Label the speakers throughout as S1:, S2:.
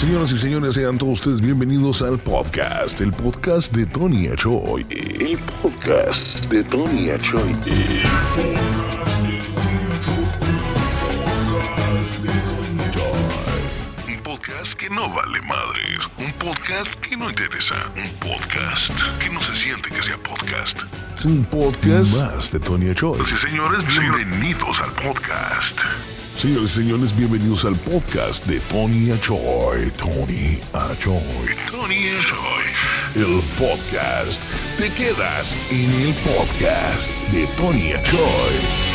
S1: Señoras y señores, sean todos ustedes bienvenidos al podcast, el podcast de Tony Achoy. El podcast de Tony Achoy. Un podcast que no vale madres, un podcast que no interesa, un podcast que no se siente que sea podcast. Es un podcast más de Tony Achoy. Señores, bienvenidos al podcast. Señores y señores, bienvenidos al podcast de Tony Achoy. Tony Achoy. Tony Achoy. El podcast. Te quedas en el podcast de Tony Achoy.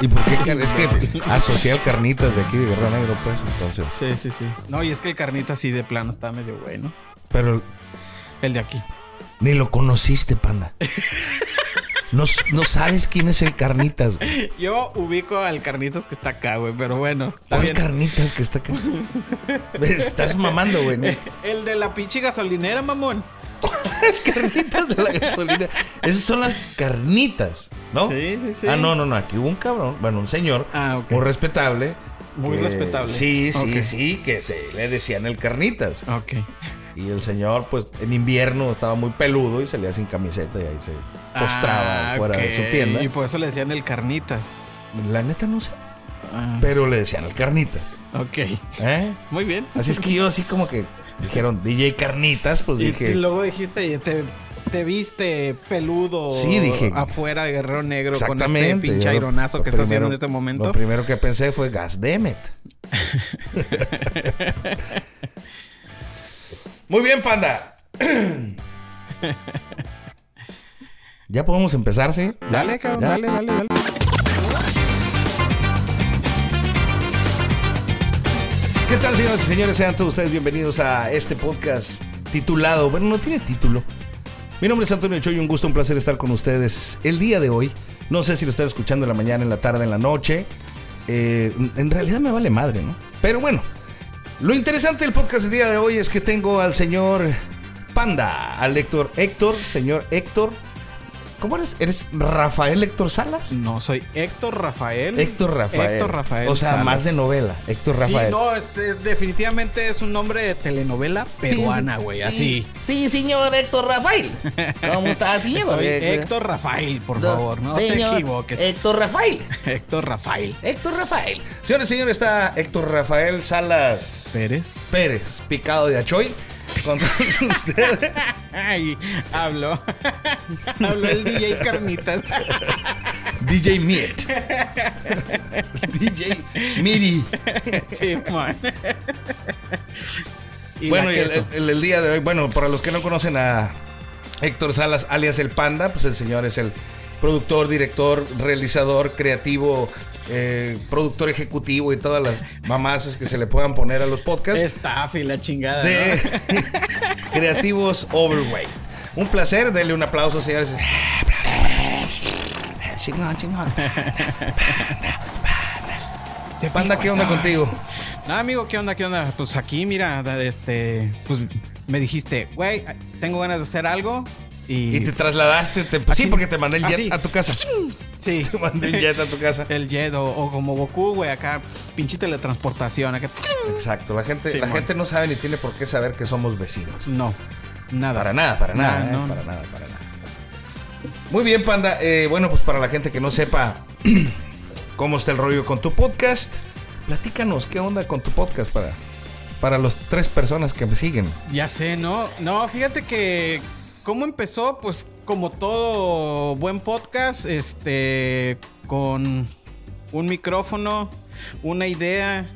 S2: ¿Y por qué? car- Es que asocié al carnitas de aquí de Guerrero Negro, pues, entonces.
S3: Sí, sí, sí. No, y es que el carnita así de plano está medio bueno.
S2: Pero
S3: El de aquí.
S2: ni lo conociste, panda. No, no sabes quién es el carnitas, güey.
S3: Yo ubico al carnitas que está acá, güey, pero bueno.
S2: ¿Cuál
S3: bien.
S2: carnitas que está acá? Estás mamando, güey. ¿no?
S3: El de la pinche gasolinera, mamón.
S2: carnitas de la gasolina. Esas son las carnitas, ¿no?
S3: Sí, sí, sí.
S2: Ah, no, no, no. Aquí hubo un cabrón, bueno, un señor
S3: Ah,
S2: muy respetable.
S3: Muy
S2: que-
S3: respetable.
S2: Sí, sí, sí, que se le decían el carnitas.
S3: Ok.
S2: Y el señor, pues, en invierno estaba muy peludo y salía sin camiseta y ahí se postraba
S3: Ah,
S2: fuera de su tienda.
S3: Y por eso le decían el carnitas.
S2: La neta no sé.
S3: Ah,
S2: Pero le decían el carnita.
S3: ok.
S2: ¿eh?
S3: Muy bien.
S2: Así es que yo así como que dijeron DJ Carnitas, pues
S3: Y,
S2: dije.
S3: y luego dijiste, te, te viste peludo
S2: Sí, dije.
S3: afuera de Guerrero Negro con este pinche
S2: yo lo-
S3: aironazo
S2: lo
S3: que está haciendo
S2: primero-
S3: en este momento.
S2: Lo primero que pensé fue Gas Demet. Muy bien, panda. ya podemos empezar, ¿sí?
S3: Dale, cabrón, dale, dale, dale.
S2: ¿Qué tal, señoras y señores? Sean todos ustedes bienvenidos a este podcast titulado. Bueno, no tiene título. Mi nombre es Antonio Choy, un gusto, un placer estar con ustedes el día de hoy. No sé si lo están escuchando en la mañana, en la tarde, en la noche. Eh, en realidad me vale madre, ¿no? Pero bueno, lo interesante del podcast del día de hoy es que tengo al señor Panda, al Héctor Héctor, señor Héctor. ¿Cómo eres? ¿Eres Rafael Héctor Salas?
S3: No, soy Héctor Rafael.
S2: Héctor Rafael.
S3: Héctor Rafael.
S2: O sea,
S3: Salas.
S2: más de novela. Héctor Rafael.
S3: Sí, no, este, definitivamente es un nombre de telenovela peruana, güey, así.
S2: Sí, señor Héctor Rafael. ¿Cómo está, señor?
S3: Soy
S2: Eh,
S3: Héctor Rafael, por
S2: no,
S3: favor, no te equivoques.
S2: Héctor Rafael.
S3: Héctor Rafael
S2: Héctor Rafael. Señores, señores, está Héctor Rafael Salas
S3: Pérez.
S2: Pérez, picado de Achoy. Con todos ustedes.
S3: Ay, hablo. hablo el DJ Carnitas.
S2: DJ Miet. DJ Miri.
S3: sí, man. Y
S2: bueno, y el- el día de hoy, bueno, para los que no conocen a Héctor Salas, alias El Panda, pues el señor es el productor, director, realizador, creativo, eh, productor ejecutivo y todas las mamás que se le puedan poner a los podcasts
S3: Staff y la chingada.
S2: de
S3: ¿no?
S2: Creativos Overweight. Un placer, denle un aplauso, señores. Chingón, chingón. Panda, ¿qué onda contigo?
S3: No, amigo, ¿qué onda? ¿Qué onda? Pues aquí, mira, este, pues me dijiste, güey, tengo ganas de hacer algo y,
S2: Y te trasladaste, te- sí,
S3: Aquí.
S2: porque te mandé el jet
S3: Así.
S2: a tu casa.
S3: sí,
S2: Te mandé el jet a tu casa.
S3: el jet o, o como Goku, güey, acá pinche teletransportación, acá.
S2: Exacto, la gente,
S3: Sí,
S2: la gente no sabe ni tiene por qué saber que somos vecinos.
S3: No, nada.
S2: Para nada, para nada, eh,
S3: no.
S2: para nada, para nada. Muy bien, Panda. Eh, bueno, pues para la gente que no sepa cómo está el rollo con tu podcast, platícanos qué onda con tu podcast para, para las tres personas que me siguen.
S3: Ya sé, ¿no? No, fíjate que cómo empezó, pues como todo buen podcast, este, con un micrófono, una idea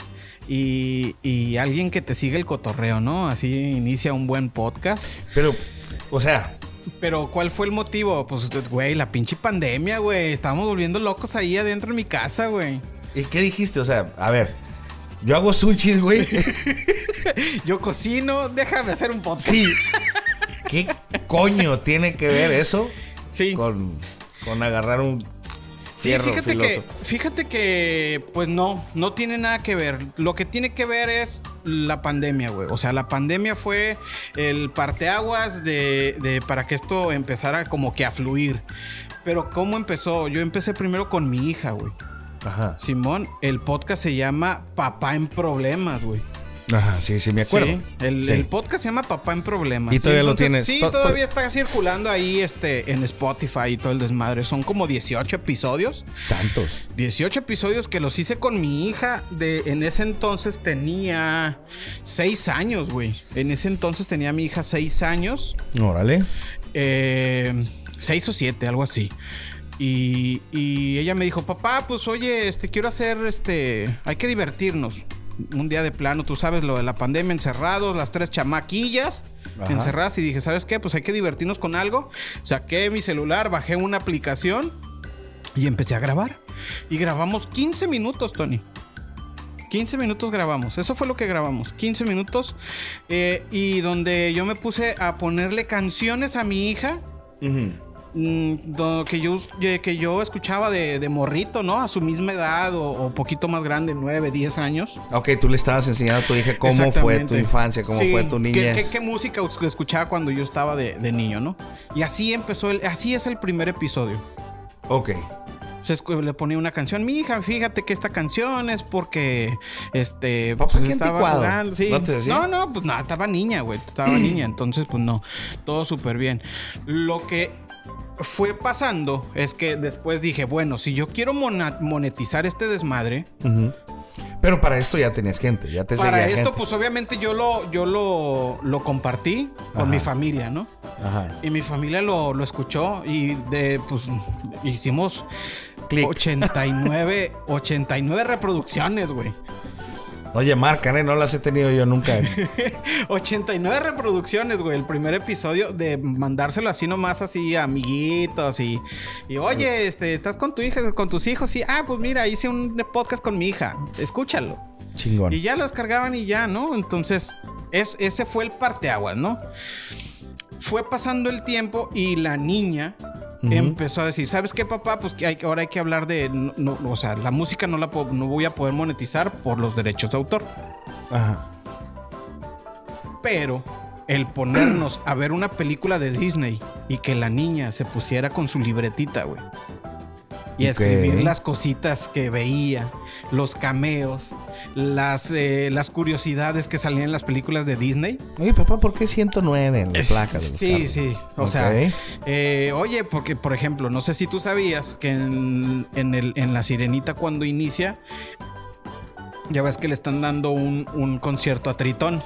S3: y, y alguien que te sigue el cotorreo, ¿no? Así inicia un buen podcast.
S2: Pero, o sea,
S3: Pero ¿cuál fue el motivo? Pues, güey, la pinche pandemia, güey. Estábamos volviendo locos ahí adentro en mi casa, güey.
S2: ¿y qué dijiste? O sea, a ver, yo hago sushis, güey.
S3: Yo cocino, déjame hacer un podcast.
S2: sí. ¿Qué coño tiene que ver eso
S3: Sí.
S2: con, con agarrar un
S3: Sí, fíjate que, fíjate que, pues no, no tiene nada que ver. Lo que tiene que ver es la pandemia, güey. O sea, la pandemia fue el parteaguas de, de para que esto empezara como que a fluir. Pero ¿cómo empezó? Yo empecé primero con mi hija, güey. Ajá. Simón, el podcast se llama Papá en Problemas, güey.
S2: Ajá, sí, sí, me acuerdo.
S3: el, podcast se llama Papá en Problemas.
S2: Y todavía lo tienes.
S3: Sí, todavía está circulando ahí este, en Spotify y todo el desmadre. Son como 18 episodios.
S2: Tantos.
S3: 18 episodios que los hice con mi hija. De, en ese entonces tenía 6 años, güey. En ese entonces tenía mi hija 6 años.
S2: Órale.
S3: Eh, 6 o 7, algo así. Y, y, ella me dijo, papá, pues oye, este, quiero hacer, este, hay que divertirnos un día de plano, tú sabes, lo de la pandemia, encerrados, las tres chamaquillas encerradas y dije, ¿sabes qué? Pues hay que divertirnos con algo. Saqué mi celular, bajé una aplicación y empecé a grabar. Y grabamos 15 minutos, Tony. 15 minutos grabamos. Eso fue lo que grabamos. 15 minutos. Eh, y donde yo me puse a ponerle canciones a mi hija. Mm, que yo, que yo escuchaba de, morrito, ¿no? A su misma edad o, poquito más grande, 9, 10 años.
S2: Ok, tú le estabas enseñando a tu hija cómo fue tu infancia, cómo fue tu niñez.
S3: ¿qué, música escuchaba cuando yo estaba de, niño, ¿no? Y así empezó, el, así es el primer episodio.
S2: Ok.
S3: le ponía una canción, mi hija, fíjate que esta canción es porque este
S2: Papá, pues, estaba jugando,
S3: sí. ¿No, no, pues nada, estaba niña, güey, estaba niña, entonces pues no, todo súper bien. Lo que fue pasando es que después dije, bueno, si yo quiero monetizar este desmadre.
S2: Pero para esto ya tenías gente, ya te
S3: Para esto, pues obviamente yo lo, yo lo, lo compartí con mi familia, ¿no? Ajá. Y mi familia lo, lo escuchó y de, pues, hicimos 89, 89 reproducciones, güey.
S2: Oye, marcan, ¿eh? No las he tenido yo nunca.
S3: 89 reproducciones, güey. El primer episodio de mandárselo así nomás, así a amiguitos y, y oye, este, ¿estás con tu hija, con tus hijos? Y, ah, pues mira, hice un podcast con mi hija. Escúchalo.
S2: Chingón.
S3: Y ya lo descargaban y ya, ¿no? Entonces, es, ese fue el parteaguas, ¿no? Fue pasando el tiempo y la niña empezó a decir, ¿sabes qué, papá? Pues que hay, ahora hay que hablar de, no, o sea, la música no la no voy a poder monetizar por los derechos de autor. Ajá. Pero el ponernos a ver una película de Disney y que la niña se pusiera con su libretita, güey y escribir las cositas que veía, los cameos, las, eh, las curiosidades que salían en las películas de Disney.
S2: Oye, papá, ¿por qué 109 en la placa?
S3: sí, sí. O sea, eh, oye, porque, por ejemplo, no sé si tú sabías que en, el, en La Sirenita cuando inicia, ya ves que le están dando un, un concierto a Tritón.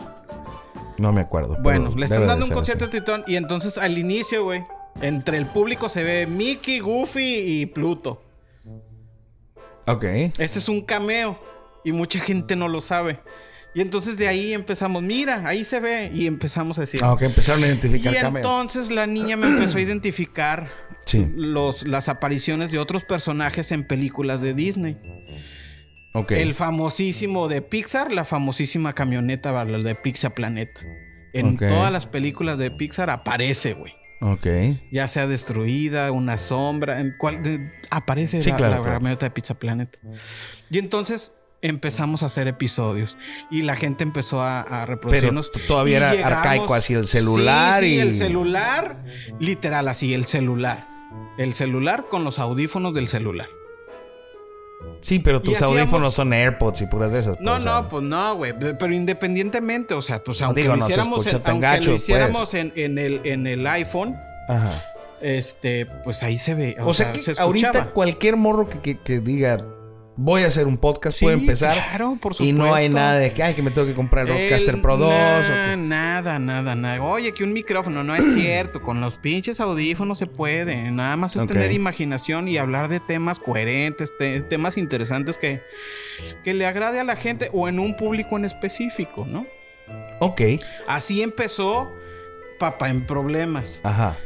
S2: No me acuerdo.
S3: Bueno, le están dando un concierto a Tritón y entonces al inicio, güey, entre el público se ve Mickey, Goofy y Pluto.
S2: Ok.
S3: Ese es un cameo y mucha gente no lo sabe. Y entonces de ahí empezamos, mira, ahí se ve. Y empezamos a decir.
S2: Ah, ok, empezaron a identificar
S3: Y entonces la niña me empezó a identificar los, las apariciones de otros personajes en películas de Disney.
S2: Ok.
S3: El famosísimo de Pixar, la famosísima camioneta de Pixar Planeta. En todas las películas de Pixar aparece, güey.
S2: Ok.
S3: Ya sea destruida, una sombra, en cual aparece la, camioneta de Pizza Planet. Y entonces empezamos a hacer episodios y la gente empezó a, reproducirnos.
S2: Pero todavía era arcaico, así el celular y.
S3: el celular, literal, así, el celular. El celular con los audífonos del celular.
S2: Sí, pero tus audífonos son AirPods y puras de esas.
S3: Pues, no, no, pues no, güey. Pero independientemente, o sea, pues aunque lo hiciéramos, en, aunque lo hiciéramos pues. en, el, en el iPhone, Ajá. este, pues ahí se ve.
S2: O, sea, que ahorita cualquier morro que, que diga, voy a hacer un podcast, puedo empezar.
S3: Claro, por
S2: supuesto. Y no hay nada de que, ay, que me tengo que comprar el Roadcaster Pro 2.
S3: Nada, nada, nada. Oye, que un micrófono, no es cierto. Con los pinches audífonos se puede. Nada más es tener imaginación y hablar de temas coherentes, temas interesantes que, que le agrade a la gente o en un público en específico, ¿no?
S2: Ok.
S3: Así empezó Papá en Problemas.
S2: Ajá.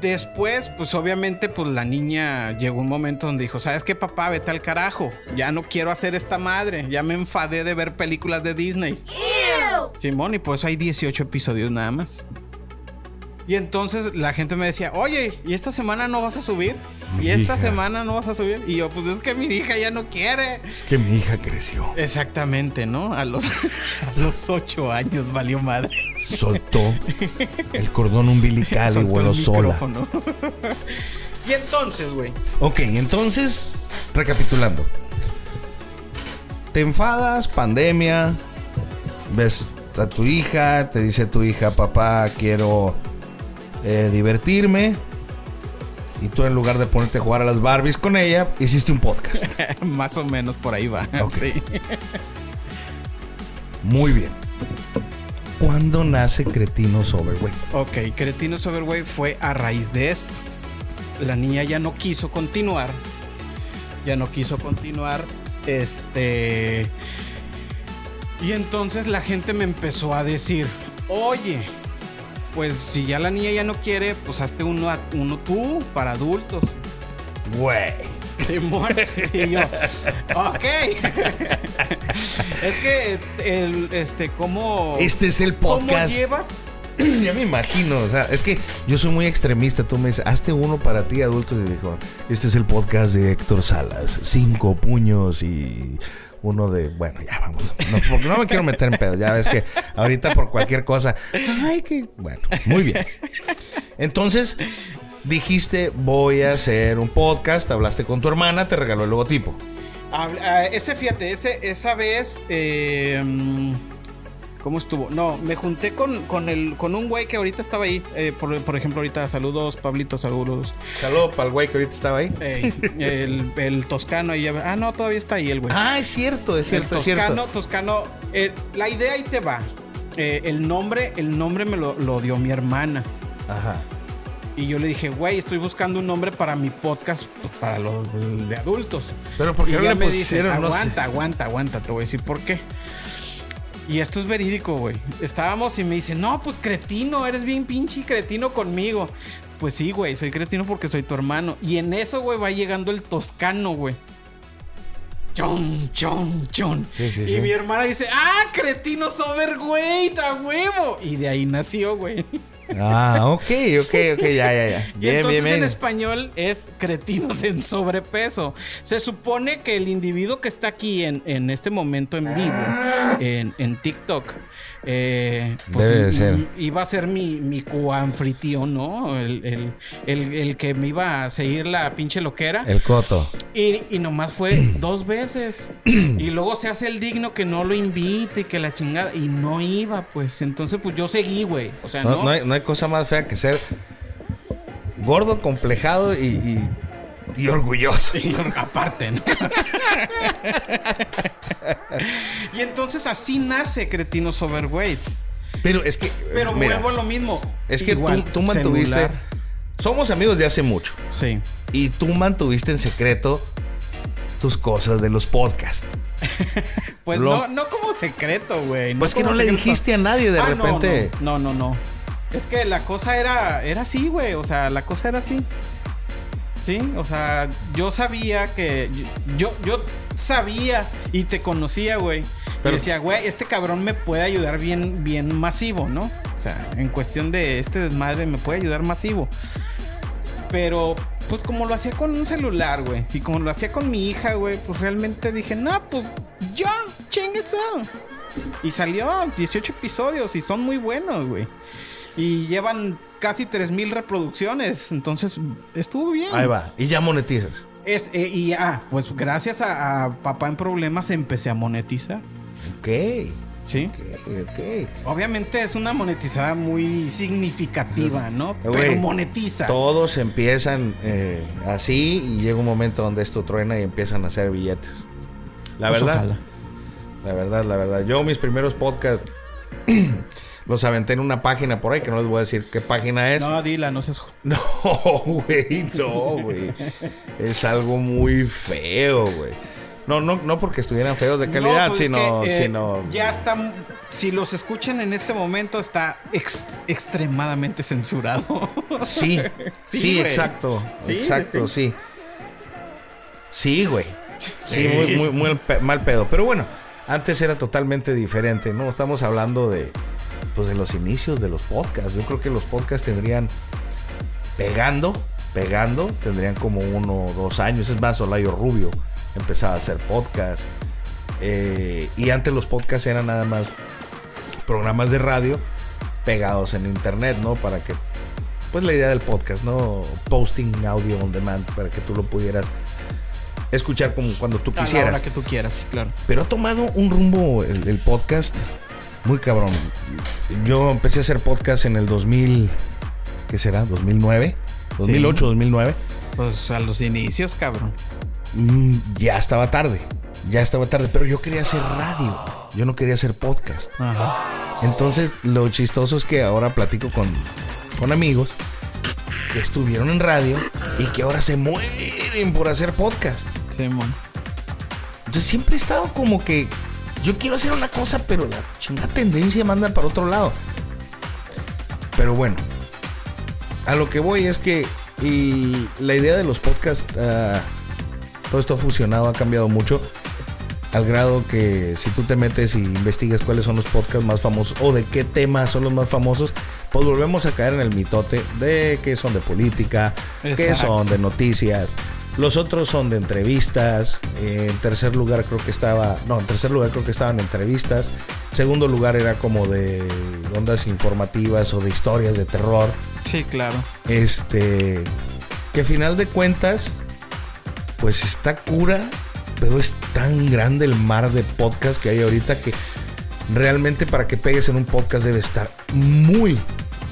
S3: Después, pues obviamente, pues la niña llegó un momento donde dijo, ¿sabes qué, papá? Vete al carajo. Ya no quiero hacer esta madre. Ya me enfadé de ver películas de Disney. Simón, y por eso hay 18 episodios nada más. Y entonces la gente me decía, oye, ¿y esta semana no vas a subir? ¿Y esta semana no vas a subir? Y yo, pues es que mi hija ya no quiere.
S2: Es que mi hija creció.
S3: Exactamente, ¿no? A los, a los ocho años valió madre.
S2: Soltó el cordón umbilical y voló sola.
S3: y entonces, güey.
S2: Ok, entonces, recapitulando. Te enfadas, pandemia, ves a tu hija, te dice tu hija, papá, quiero eh, divertirme. Y tú en lugar de ponerte a jugar a las Barbies con ella, hiciste un podcast.
S3: Más o menos por ahí va. Sí.
S2: Muy bien. ¿Cuándo nace Cretinos Overway?
S3: Ok, Cretinos Overway fue a raíz de esto. La niña ya no quiso continuar. Ya no quiso continuar. Este. Y entonces la gente me empezó a decir: Oye, pues si ya la niña ya no quiere, pues hazte uno, uno tú para adultos.
S2: Güey.
S3: y yo, ok. es que el, este, ¿cómo.
S2: Este es el podcast.
S3: ¿Cómo llevas?
S2: ya me imagino, o sea, es que yo soy muy extremista. Tú me dices, hazte uno para ti, adulto. Y dijo, este es el podcast de Héctor Salas. Cinco puños y uno de, bueno, ya vamos. No, porque no me quiero meter en pedo. Ya ves que ahorita por cualquier cosa. Ay, que. Bueno, muy bien. Entonces, dijiste, voy a hacer un podcast. Hablaste con tu hermana, te regaló el logotipo.
S3: Ah, ese, fíjate, ese, esa vez. Eh, ¿Cómo estuvo? No, me junté con, con, el, con un güey que ahorita estaba ahí. Eh, por, por, ejemplo, ahorita, saludos, Pablito, saludos.
S2: Saludos para el güey que ahorita estaba ahí.
S3: el, el, toscano ahí. Ah, no, todavía está ahí el güey.
S2: Ah, es cierto, es cierto,
S3: el toscano, Toscano, eh, la idea ahí te va. Eh, el nombre, el nombre me lo, lo dio mi hermana.
S2: Ajá.
S3: Y yo le dije, güey, estoy buscando un nombre para mi podcast, pues, para los de adultos.
S2: Pero porque
S3: no le me dice, aguanta, aguanta, aguanta, te voy a decir por qué. Y esto es verídico, güey. Estábamos y me dice, no, pues cretino, eres bien pinche cretino conmigo. Pues sí, güey, soy cretino porque soy tu hermano. Y en eso, güey, va llegando el toscano, güey. Chon, chon, chon.
S2: Sí, sí,
S3: y mi hermana dice, ah, cretino sober, güey, da huevo. Y de ahí nació, güey.
S2: Ah, ok, ok, ok, ya, ya, ya.
S3: Bien, entonces bien, en español es cretinos en sobrepeso. Se supone que el individuo que está aquí en, en este momento en vivo, en, en TikTok, eh, pues,
S2: Debe de ser.
S3: Iba a ser mi, mi ¿no? El, que me iba a seguir la pinche loquera.
S2: El coto.
S3: Y, y nomás fue dos veces. y luego se hace el digno que no lo invite y que la chingada. Y no iba, pues. Entonces, pues yo seguí, güey. O sea,
S2: no, no, hay, no hay cosa más fea que ser gordo, complejado y y orgulloso.
S3: Y aparte, ¿no? y entonces así nace Cretinos Overweight.
S2: Pero es que.
S3: Pero vuelvo a lo mismo.
S2: Es que tú, mantuviste. Somos amigos de hace mucho.
S3: Sí.
S2: Y tú mantuviste en secreto tus cosas de los podcasts.
S3: pues no, no como secreto, güey.
S2: pues que no le dijiste a nadie de ah, repente.
S3: No, no, no, no, Es que la cosa era, era así, güey. O sea, la cosa era así. Sí, o sea, yo sabía que. Yo, yo sabía y te conocía, güey. Y decía, güey, este cabrón me puede ayudar bien, bien masivo, ¿no? O sea, en cuestión de este desmadre me puede ayudar masivo. Pero, pues como lo hacía con un celular, güey. Y como lo hacía con mi hija, güey, pues realmente dije, no, pues ya, chingue eso. Y salió 18 episodios y son muy buenos, güey. Y llevan casi 3000 reproducciones. Entonces, estuvo bien.
S2: Ahí va. Y ya monetizas.
S3: Es, eh, y ah, pues gracias a, Papá en Problemas empecé a monetizar.
S2: Ok.
S3: Sí.
S2: Ok, ok.
S3: Obviamente es una monetizada muy significativa, ¿no? Pero monetiza.
S2: Todos empiezan eh, así y llega un momento donde esto truena y empiezan a hacer billetes. La pues verdad. La verdad, la verdad. Yo mis primeros podcasts los aventé en una página por ahí, que no les voy a decir qué página es.
S3: No, dila, no seas...
S2: No, güey, no, güey. es algo muy feo, güey. No, no, no porque estuvieran feos de calidad, pues sino, eh, sino...
S3: Ya están... Si los escuchan en este momento, está extremadamente censurado.
S2: Sí, sí, exacto. exacto, sí. Sí, güey. Sí, muy, muy, muy mal pedo. Pero bueno, antes era totalmente diferente, ¿no? Estamos hablando de pues de los inicios de los podcasts. Yo creo que los podcasts tendrían pegando, pegando, tendrían como uno o dos años. Es más, Olayo Rubio empezaba a hacer podcast. Eh, y antes los podcasts eran nada más programas de radio pegados en internet, ¿no? Para que, pues la idea del podcast, ¿no? Posting audio on demand para que tú lo pudieras escuchar como cuando tú quisieras. A la
S3: hora que tú quieras, claro.
S2: Pero ha tomado un rumbo el, podcast muy cabrón. Yo empecé a hacer podcast en el 2000, ¿qué será? 2009, 2008, 2009.
S3: Pues a los inicios, cabrón.
S2: Mm, ya estaba tarde, ya estaba tarde, pero yo quería hacer radio, yo no quería hacer podcast. Ajá. Entonces, lo chistoso es que ahora platico con, con amigos que estuvieron en radio y que ahora se mueren por hacer podcast. Sí, Entonces siempre he estado como que yo quiero hacer una cosa, pero la chingada tendencia manda para otro lado. Pero bueno, a lo que voy es que la idea de los podcasts, ah, todo esto ha fusionado, ha cambiado mucho. Al grado que si tú te metes y investigas cuáles son los podcasts más famosos o de qué temas son los más famosos, pues volvemos a caer en el mitote de que son de política, que son de noticias, los otros son de entrevistas. en tercer lugar creo que estaba. No, en tercer lugar creo que estaban entrevistas. Segundo lugar era como de ondas informativas o de historias de terror.
S3: Sí, claro.
S2: Este. Que final de cuentas. Pues está cura. Pero es tan grande el mar de podcast que hay ahorita que realmente para que pegues en un podcast debe estar muy,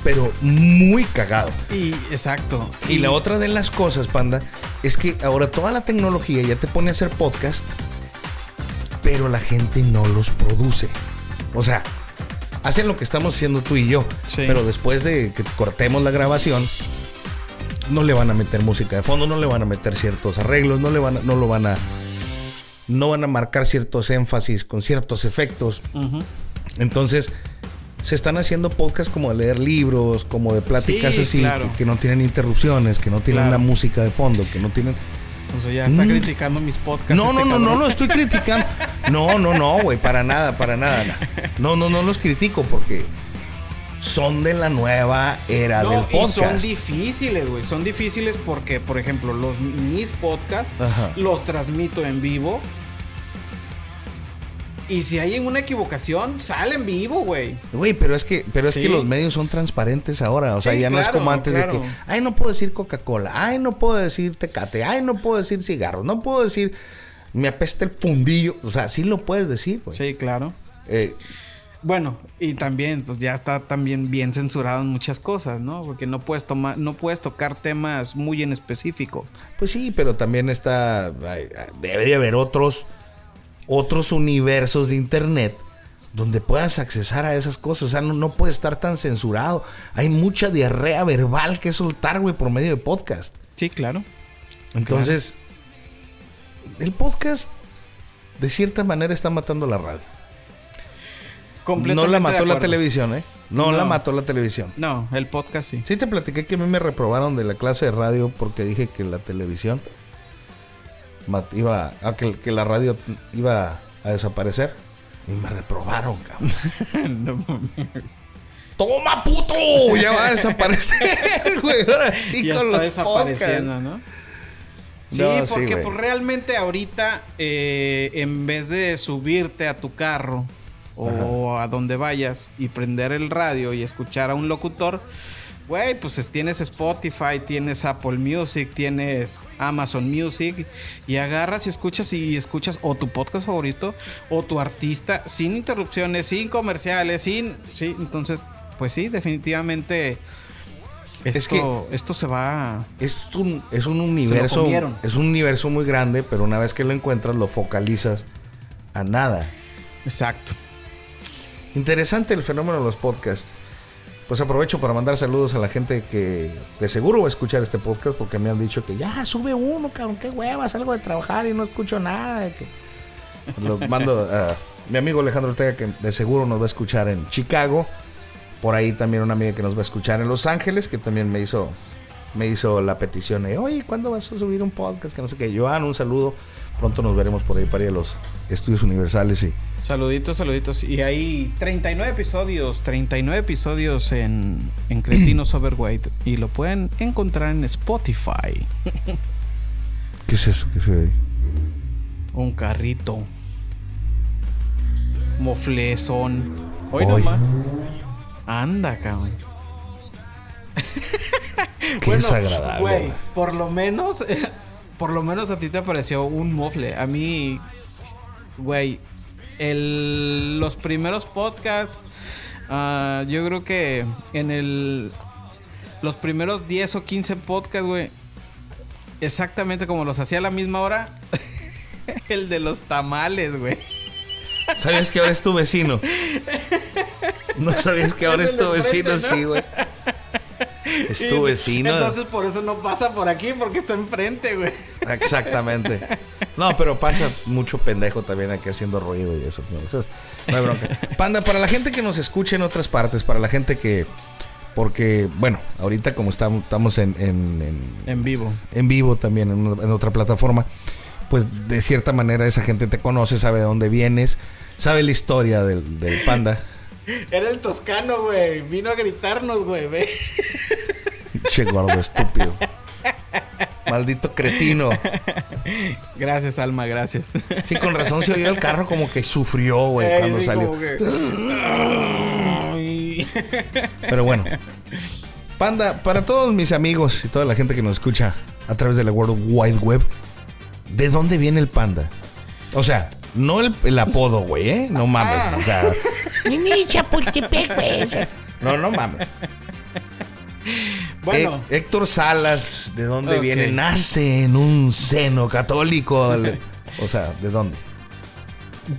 S2: pero muy cagado.
S3: Y exacto.
S2: Y, la otra de las cosas, panda, es que ahora toda la tecnología ya te pone a hacer podcast, pero la gente no los produce. O sea, hacen lo que estamos haciendo tú y yo, pero después de que cortemos la grabación, no le van a meter música de fondo, no le van a meter ciertos arreglos, no le van no lo van a no van a marcar ciertos énfasis con ciertos efectos. Entonces, se están haciendo podcasts como de leer libros, como de pláticas así, que, no tienen interrupciones, que no tienen una música de fondo, que no tienen...
S3: O sea, ya está mm. criticando mis podcasts.
S2: No, no, este no, no, no, estoy criticando. No, no, no, güey, para nada, para nada. No, no, no los critico porque son de la nueva era del podcast.
S3: son difíciles, güey. Son difíciles porque, por ejemplo, los mis podcasts los transmito en vivo y si hay una equivocación, sale en vivo, güey.
S2: Güey, pero es que, pero es que los medios son transparentes ahora. O sea, ya no es como antes de que, ay, no puedo decir Coca-Cola, ay, no puedo decir Tecate, ay, no puedo decir cigarros, no puedo decir me apesta el fundillo. O sea, sí lo puedes decir, güey.
S3: Sí, claro. Eh, bueno, y también, pues ya está también bien censurado en muchas cosas, ¿no? Porque no puedes tomar, no puedes tocar temas muy en específico.
S2: Pues sí, pero también está, debe de haber otros otros universos de internet donde puedas accesar a esas cosas. O sea, no, no puede estar tan censurado. Hay mucha diarrea verbal que soltar, güey, por medio de podcast.
S3: Sí, claro.
S2: Entonces, el podcast, de cierta manera, está matando la radio. No la mató la televisión, ¿eh? No, no, la mató la televisión.
S3: No, el podcast sí.
S2: Sí te platiqué que a mí me reprobaron de la clase de radio porque dije que la televisión iba a que, la radio iba a desaparecer y me reprobaron, cabrón. ¡Toma, puto! Ya va a desaparecer, güey. Ahora sí con está desapareciendo, ¿no?
S3: Sí, porque pues, realmente ahorita, eh, en vez de subirte a tu carro o a donde vayas y prender el radio y escuchar a un locutor, Güey, pues tienes Spotify, tienes Apple Music, tienes Amazon Music y agarras y escuchas y escuchas o tu podcast favorito o tu artista sin interrupciones, sin comerciales, sin... Sí, entonces, pues sí, definitivamente... Esto, es que esto se va.
S2: Es un, es un universo. Es un universo muy grande, pero una vez que lo encuentras, lo focalizas a nada.
S3: Exacto.
S2: Interesante el fenómeno de los podcasts. Pues aprovecho para mandar saludos a la gente que de seguro va a escuchar este podcast porque me han dicho que ya sube uno, cabrón, qué hueva, salgo de trabajar y no escucho nada. Que... Lo mando a mi amigo Alejandro Ortega que de seguro nos va a escuchar en Chicago. Por ahí también una amiga que nos va a escuchar en Los Ángeles que también me hizo me hizo la petición de, oye, ¿cuándo vas a subir un podcast? Que no sé qué. Joan, un saludo Pronto nos veremos por ahí para ir a los estudios universales y...
S3: Saluditos, saluditos. Y hay 39 episodios, 39 episodios en, en Cretinos Overweight. Y lo pueden encontrar en Spotify.
S2: ¿Qué es eso? ¿Qué se ve ahí?
S3: Un carrito. Moflezón. Hoy
S2: Hoy.
S3: nomás. Anda, cabrón.
S2: Qué desagradable,
S3: Güey,
S2: güey.
S3: por lo menos, por lo menos a ti te pareció un mofle. A mí, güey, el, los primeros podcasts, ah, yo creo que en el, los primeros 10 o 15 podcasts, güey, exactamente como los hacía a la misma hora, el de los tamales, güey.
S2: ¿Sabías que ahora es tu vecino? No sabías que ahora es tu vecino, sí, güey. Es tu vecino.
S3: Entonces por eso no pasa por aquí, porque está enfrente, güey.
S2: Exactamente. No, pero pasa mucho pendejo también aquí haciendo ruido y eso. ¿no? Eso es- no hay bronca. Panda, para la gente que nos escuche en otras partes, para la gente que. Porque, bueno, ahorita como estamos, estamos en, en- en-
S3: En vivo.
S2: en vivo también en, una- en otra plataforma, pues de cierta manera esa gente te conoce, sabe de dónde vienes, sabe la historia del, del panda.
S3: Era el toscano, güey. Vino a gritarnos, güey. ve.
S2: Che gordo estúpido. Maldito cretino.
S3: Gracias, Alma, gracias.
S2: Sí, con razón se oyó el carro como que sufrió, güey,
S3: Ey,
S2: cuando
S3: sí,
S2: salió.
S3: que-.
S2: Pero bueno. Panda, para todos mis amigos y toda la gente que nos escucha a través de la World Wide Web, ¿de dónde viene el panda? O sea, no el, el apodo, güey, ¿eh? No mames. O sea,
S4: Ni Chapultepec, güey.
S2: no, no mames.
S3: Bueno,
S2: Eh, Héctor Salas, ¿de dónde
S3: Ok.
S2: viene? Nace en un seno católico. O sea, ¿de dónde?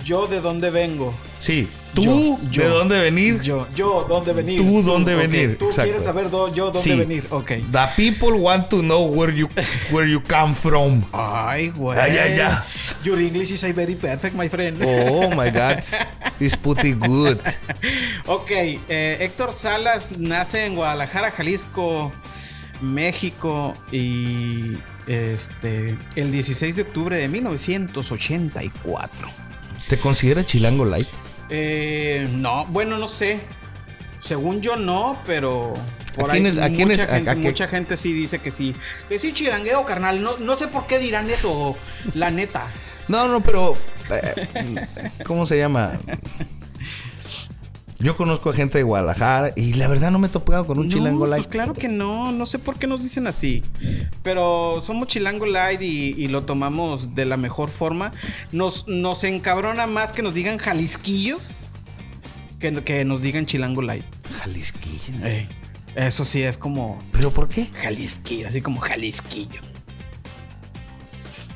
S3: yo de dónde vengo.
S2: Sí, tú,
S3: Yo, yo.
S2: ¿de dónde venir?
S3: Yo, yo, ¿dónde venir?
S2: Tú, ¿dónde
S3: ok.
S2: venir?
S3: Tú
S2: Exacto.
S3: quieres saber do- yo dónde
S2: Sí.
S3: venir. Ok.
S2: The people want to know where you, where you come from.
S3: Ay, güey.
S2: Ay, ay, ay.
S3: Your English is very perfect, my friend.
S2: Oh my God, it's pretty good.
S3: Ok, eh, Héctor Salas nace en Guadalajara, Jalisco, México y este el 16 de octubre de 1984.
S2: ¿Te consideras chilango light?
S3: Eh, no, bueno, no sé. Según yo no, pero por
S2: ¿A
S3: ahí
S2: quiénes- a
S3: mucha,
S2: quiénes-
S3: gente,
S2: a
S3: mucha gente sí dice que sí. Que sí, chilangueo, carnal. No, no sé por qué dirán eso, la neta.
S2: No, no, pero eh, ¿cómo se llama? Yo conozco a gente de Guadalajara y la verdad no me he topado con un chilango
S3: no,
S2: light.
S3: Pues claro que no, no sé por qué nos dicen así. Pero somos chilango light y, y lo tomamos de la mejor forma. Nos, nos encabrona más que nos digan jalisquillo que, que nos digan chilango light.
S2: Jalisquillo.
S3: Ey, eso sí es como
S2: ¿Pero por qué?
S3: jalisquillo, así como jalisquillo.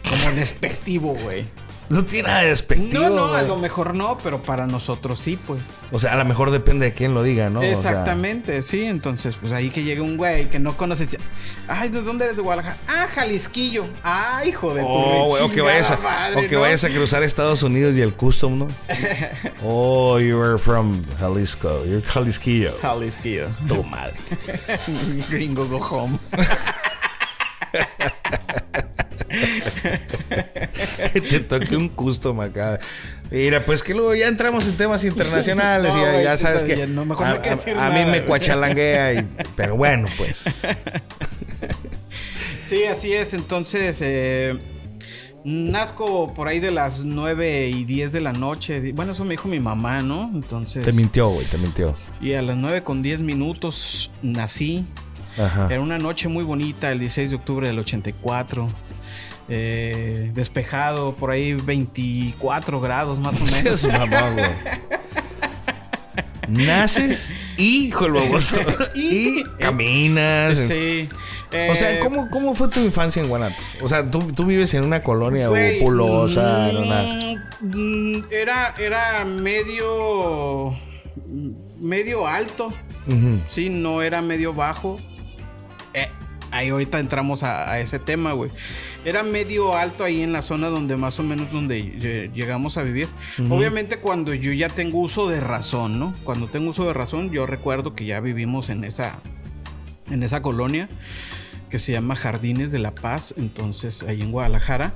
S3: Como despectivo, güey.
S2: No tiene nada de despectivo.
S3: No, no, a lo mejor no, pero para nosotros sí, pues.
S2: O sea, a lo mejor depende de quién lo diga, ¿no? O sea,
S3: Exactamente, sí. Entonces, pues ahí que llegue un güey que no conoces. Ay, ¿de dónde eres de Guadalajara? Ah, Jalisquillo. Ah, hijo de tu
S2: Oh, güey, o que vayas a,
S3: rechingada madre,
S2: o que
S3: ¿no?
S2: vayas a cruzar Estados Unidos y el custom, ¿no? oh, you are from Jalisco. You're Jalisquillo.
S3: Jalisquillo.
S2: Tu madre.
S3: Gringo go home.
S2: que te toque un custom acá. Mira, pues que luego ya entramos en temas internacionales
S3: No,
S2: y ya, sabes que
S3: bien, no, mejor
S2: a,
S3: no
S2: a- a mí me cuachalanguea, y- pero bueno, pues.
S3: Sí, así es. Entonces, eh, nazco por ahí de las 9 y 10 de la noche. Bueno, eso me dijo mi mamá, ¿no? Entonces.
S2: Te mintió, güey, te mintió.
S3: Y a las 9 con 10 minutos nací.
S2: Ajá.
S3: Era una noche muy bonita, el 16 de octubre del 84. Eh, despejado, por ahí 24 grados más o menos.
S2: Güey. Naces, hijo el baboso. y caminas.
S3: Sí.
S2: O sea,
S3: Eh,
S2: ¿cómo, ¿cómo fue tu infancia en Guanatos? O sea, ¿tú, tú vives en una colonia en una...
S3: mm, Era, era medio. medio alto. Sí, no era medio bajo. Eh, ahí ahorita entramos a, a ese tema, güey. Era medio alto ahí en la zona donde más o menos donde lle- llegamos a vivir. Obviamente cuando yo ya tengo uso de razón, ¿no? Cuando tengo uso de razón, yo recuerdo que ya vivimos en esa en esa colonia que se llama Jardines de la Paz, entonces ahí en Guadalajara.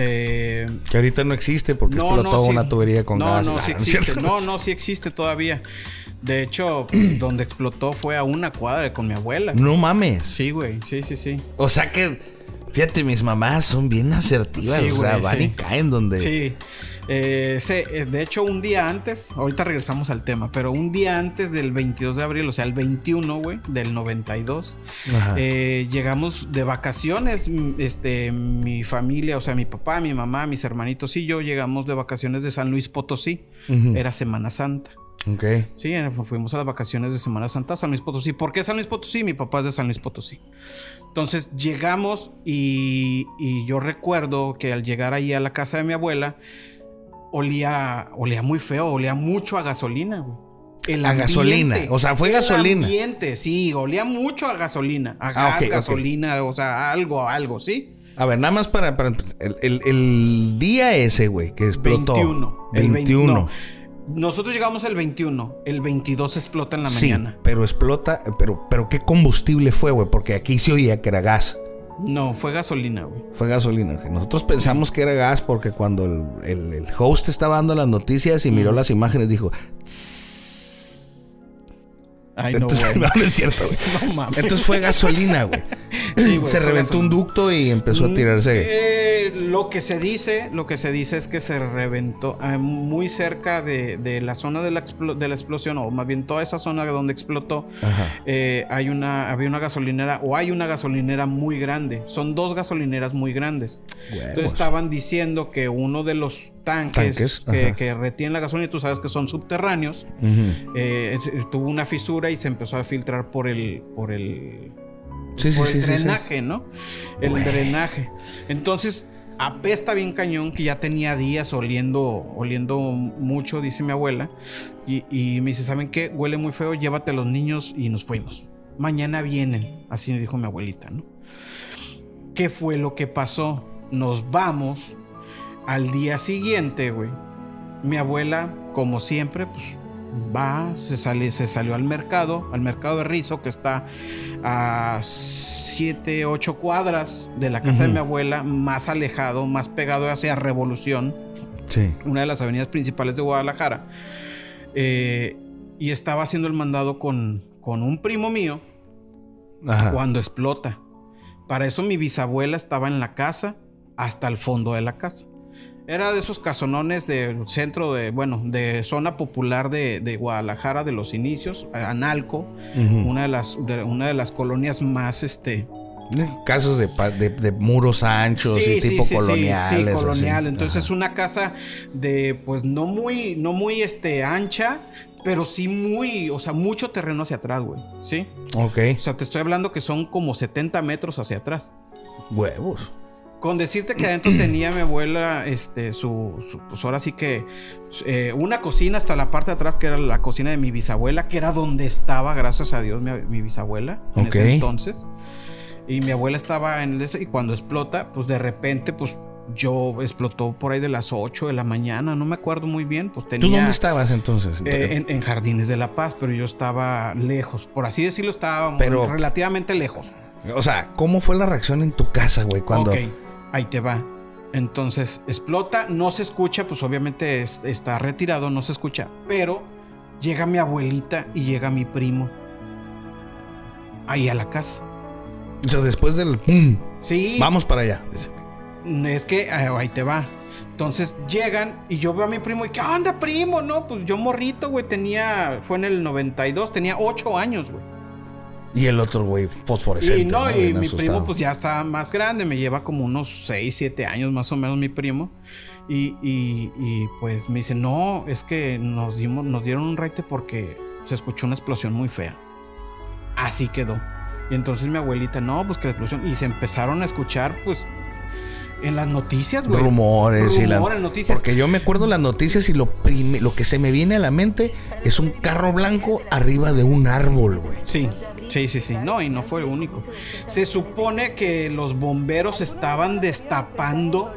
S3: Eh,
S2: que ahorita no existe porque explotó una tubería con gas.
S3: No, sí existe. No, no, sí existe todavía. De hecho, donde explotó fue a una cuadra con mi abuela.
S2: No mames.
S3: Sí, güey. Sí, sí, sí.
S2: O sea que, fíjate, mis mamás son bien asertivas. o sea, van y caen donde.
S3: Sí. Eh, eh, de hecho, un día antes, ahorita regresamos al tema, pero un día antes del 22 de abril, o sea, el 21, güey, del 92, eh, llegamos de vacaciones, este, mi familia, o sea, mi papá, mi mamá, mis hermanitos y yo llegamos de vacaciones de San Luis Potosí. Era Semana Santa.
S2: Ok.
S3: Sí, fuimos a las vacaciones de Semana Santa a San Luis Potosí. ¿Por qué San Luis Potosí? Mi papá es de San Luis Potosí. Entonces llegamos y, y yo recuerdo que al llegar ahí a la casa de mi abuela, olía, olía muy feo, olía mucho a gasolina, güey.
S2: El a gasolina, o sea, fue gasolina.
S3: El ambiente, sí, olía mucho a gasolina, a ah, gas, gasolina, o sea, algo, algo, ¿sí?
S2: A ver, nada más para, el, día ese, güey, que explotó.
S3: 21. 21. Nosotros llegamos el 21, el 22 explota en la sí, mañana.
S2: Pero explota, pero, pero ¿qué combustible fue, güey? Porque aquí se oía que era gas.
S3: No, fue gasolina, güey.
S2: Fue gasolina. Nosotros pensamos que era gas porque cuando el, host estaba dando las noticias y miró las imágenes dijo...
S3: Ay, no, no,
S2: es cierto, güey. No mames. Entonces fue gasolina, güey. se reventó un ducto y empezó a mm, tirarse.
S3: Eh, lo que se dice, lo que se dice es que se reventó eh, muy cerca de, la zona de la, de la, explosión, o más bien toda esa zona donde explotó. Eh, hay una, había una gasolinera, o hay una gasolinera muy grande. Son dos gasolineras muy grandes. Entonces estaban diciendo que uno de los tanques, que, retienen la gasolina, tú sabes que son subterráneos, tuvo una fisura y se empezó a filtrar por el, por el
S2: Sí, sí,
S3: el drenaje, ¿no? El drenaje. Entonces, apesta bien cañón, que ya tenía días oliendo, oliendo mucho, dice mi abuela. Y, me dice, ¿saben qué? Huele muy feo, llévate a los niños y nos fuimos. Mañana vienen, así me dijo mi abuelita, ¿no? ¿Qué fue lo que pasó? Nos vamos al día siguiente, güey. Mi abuela, como siempre, pues va, se, sale, se salió al mercado, al mercado de Rizo, que está a 7, 8 cuadras de la casa de mi abuela, más alejado, más pegado hacia Revolución,
S2: sí.
S3: una de las avenidas principales de Guadalajara. Eh, y estaba haciendo el mandado con, con un primo mío cuando explota. Para eso mi bisabuela estaba en la casa hasta el fondo de la casa. Era de esos casonones del centro de, bueno, de zona popular de, Guadalajara de los inicios, Analco, una, de las, una de las colonias más, este...
S2: Casos de, de, muros anchos y tipo sí, coloniales.
S3: Sí, colonial. Entonces es una casa de, pues no muy, no muy, este, ancha, pero sí muy, o sea, mucho terreno hacia atrás, güey. ¿Sí?
S2: Ok.
S3: O sea, te estoy hablando que son como 70 metros hacia atrás.
S2: Huevos.
S3: Con decirte que adentro tenía mi abuela, este, su, pues ahora sí que eh, una cocina hasta la parte de atrás que era la cocina de mi bisabuela, que era donde estaba, gracias a Dios, mi, bisabuela en ese entonces. Y mi abuela estaba en el y cuando explota, pues de repente, pues yo explotó por ahí de las 8 de la mañana, no me acuerdo muy bien, pues tenía...
S2: ¿Tú dónde estabas entonces?
S3: Eh, en, Jardines de la Paz, pero yo estaba lejos, por así decirlo, estaba relativamente lejos.
S2: O sea, ¿cómo fue la reacción en tu casa, güey, cuando...
S3: Ahí te va. Entonces explota, no se escucha, pues obviamente está retirado, no se escucha. Pero llega mi abuelita y llega mi primo. Ahí a la casa.
S2: O sea, después del pum.
S3: Sí.
S2: Vamos para allá.
S3: Es que eh, ahí te va. Entonces llegan y yo veo a mi primo y ¿qué onda, primo? No, pues yo morrito, güey, tenía, fue en el 92, tenía 8 años, güey.
S2: Y el otro güey fosforescente.
S3: Y no, y mi primo pues ya está más grande, me lleva como unos 6, 7 años más o menos mi primo. Y, y, y, pues me dice, no, es que nos, dimos, nos dieron un raite porque se escuchó una explosión muy fea. Así quedó. Y entonces mi abuelita, no, pues que la explosión. Y se empezaron a escuchar, pues, en las noticias, güey.
S2: Rumores, y la... noticias. Porque yo me acuerdo las noticias y lo, lo que se me viene a la mente es un carro blanco arriba de un árbol, güey.
S3: Sí. Sí, sí, sí. No, y no fue el único. Se supone que los bomberos estaban destapando.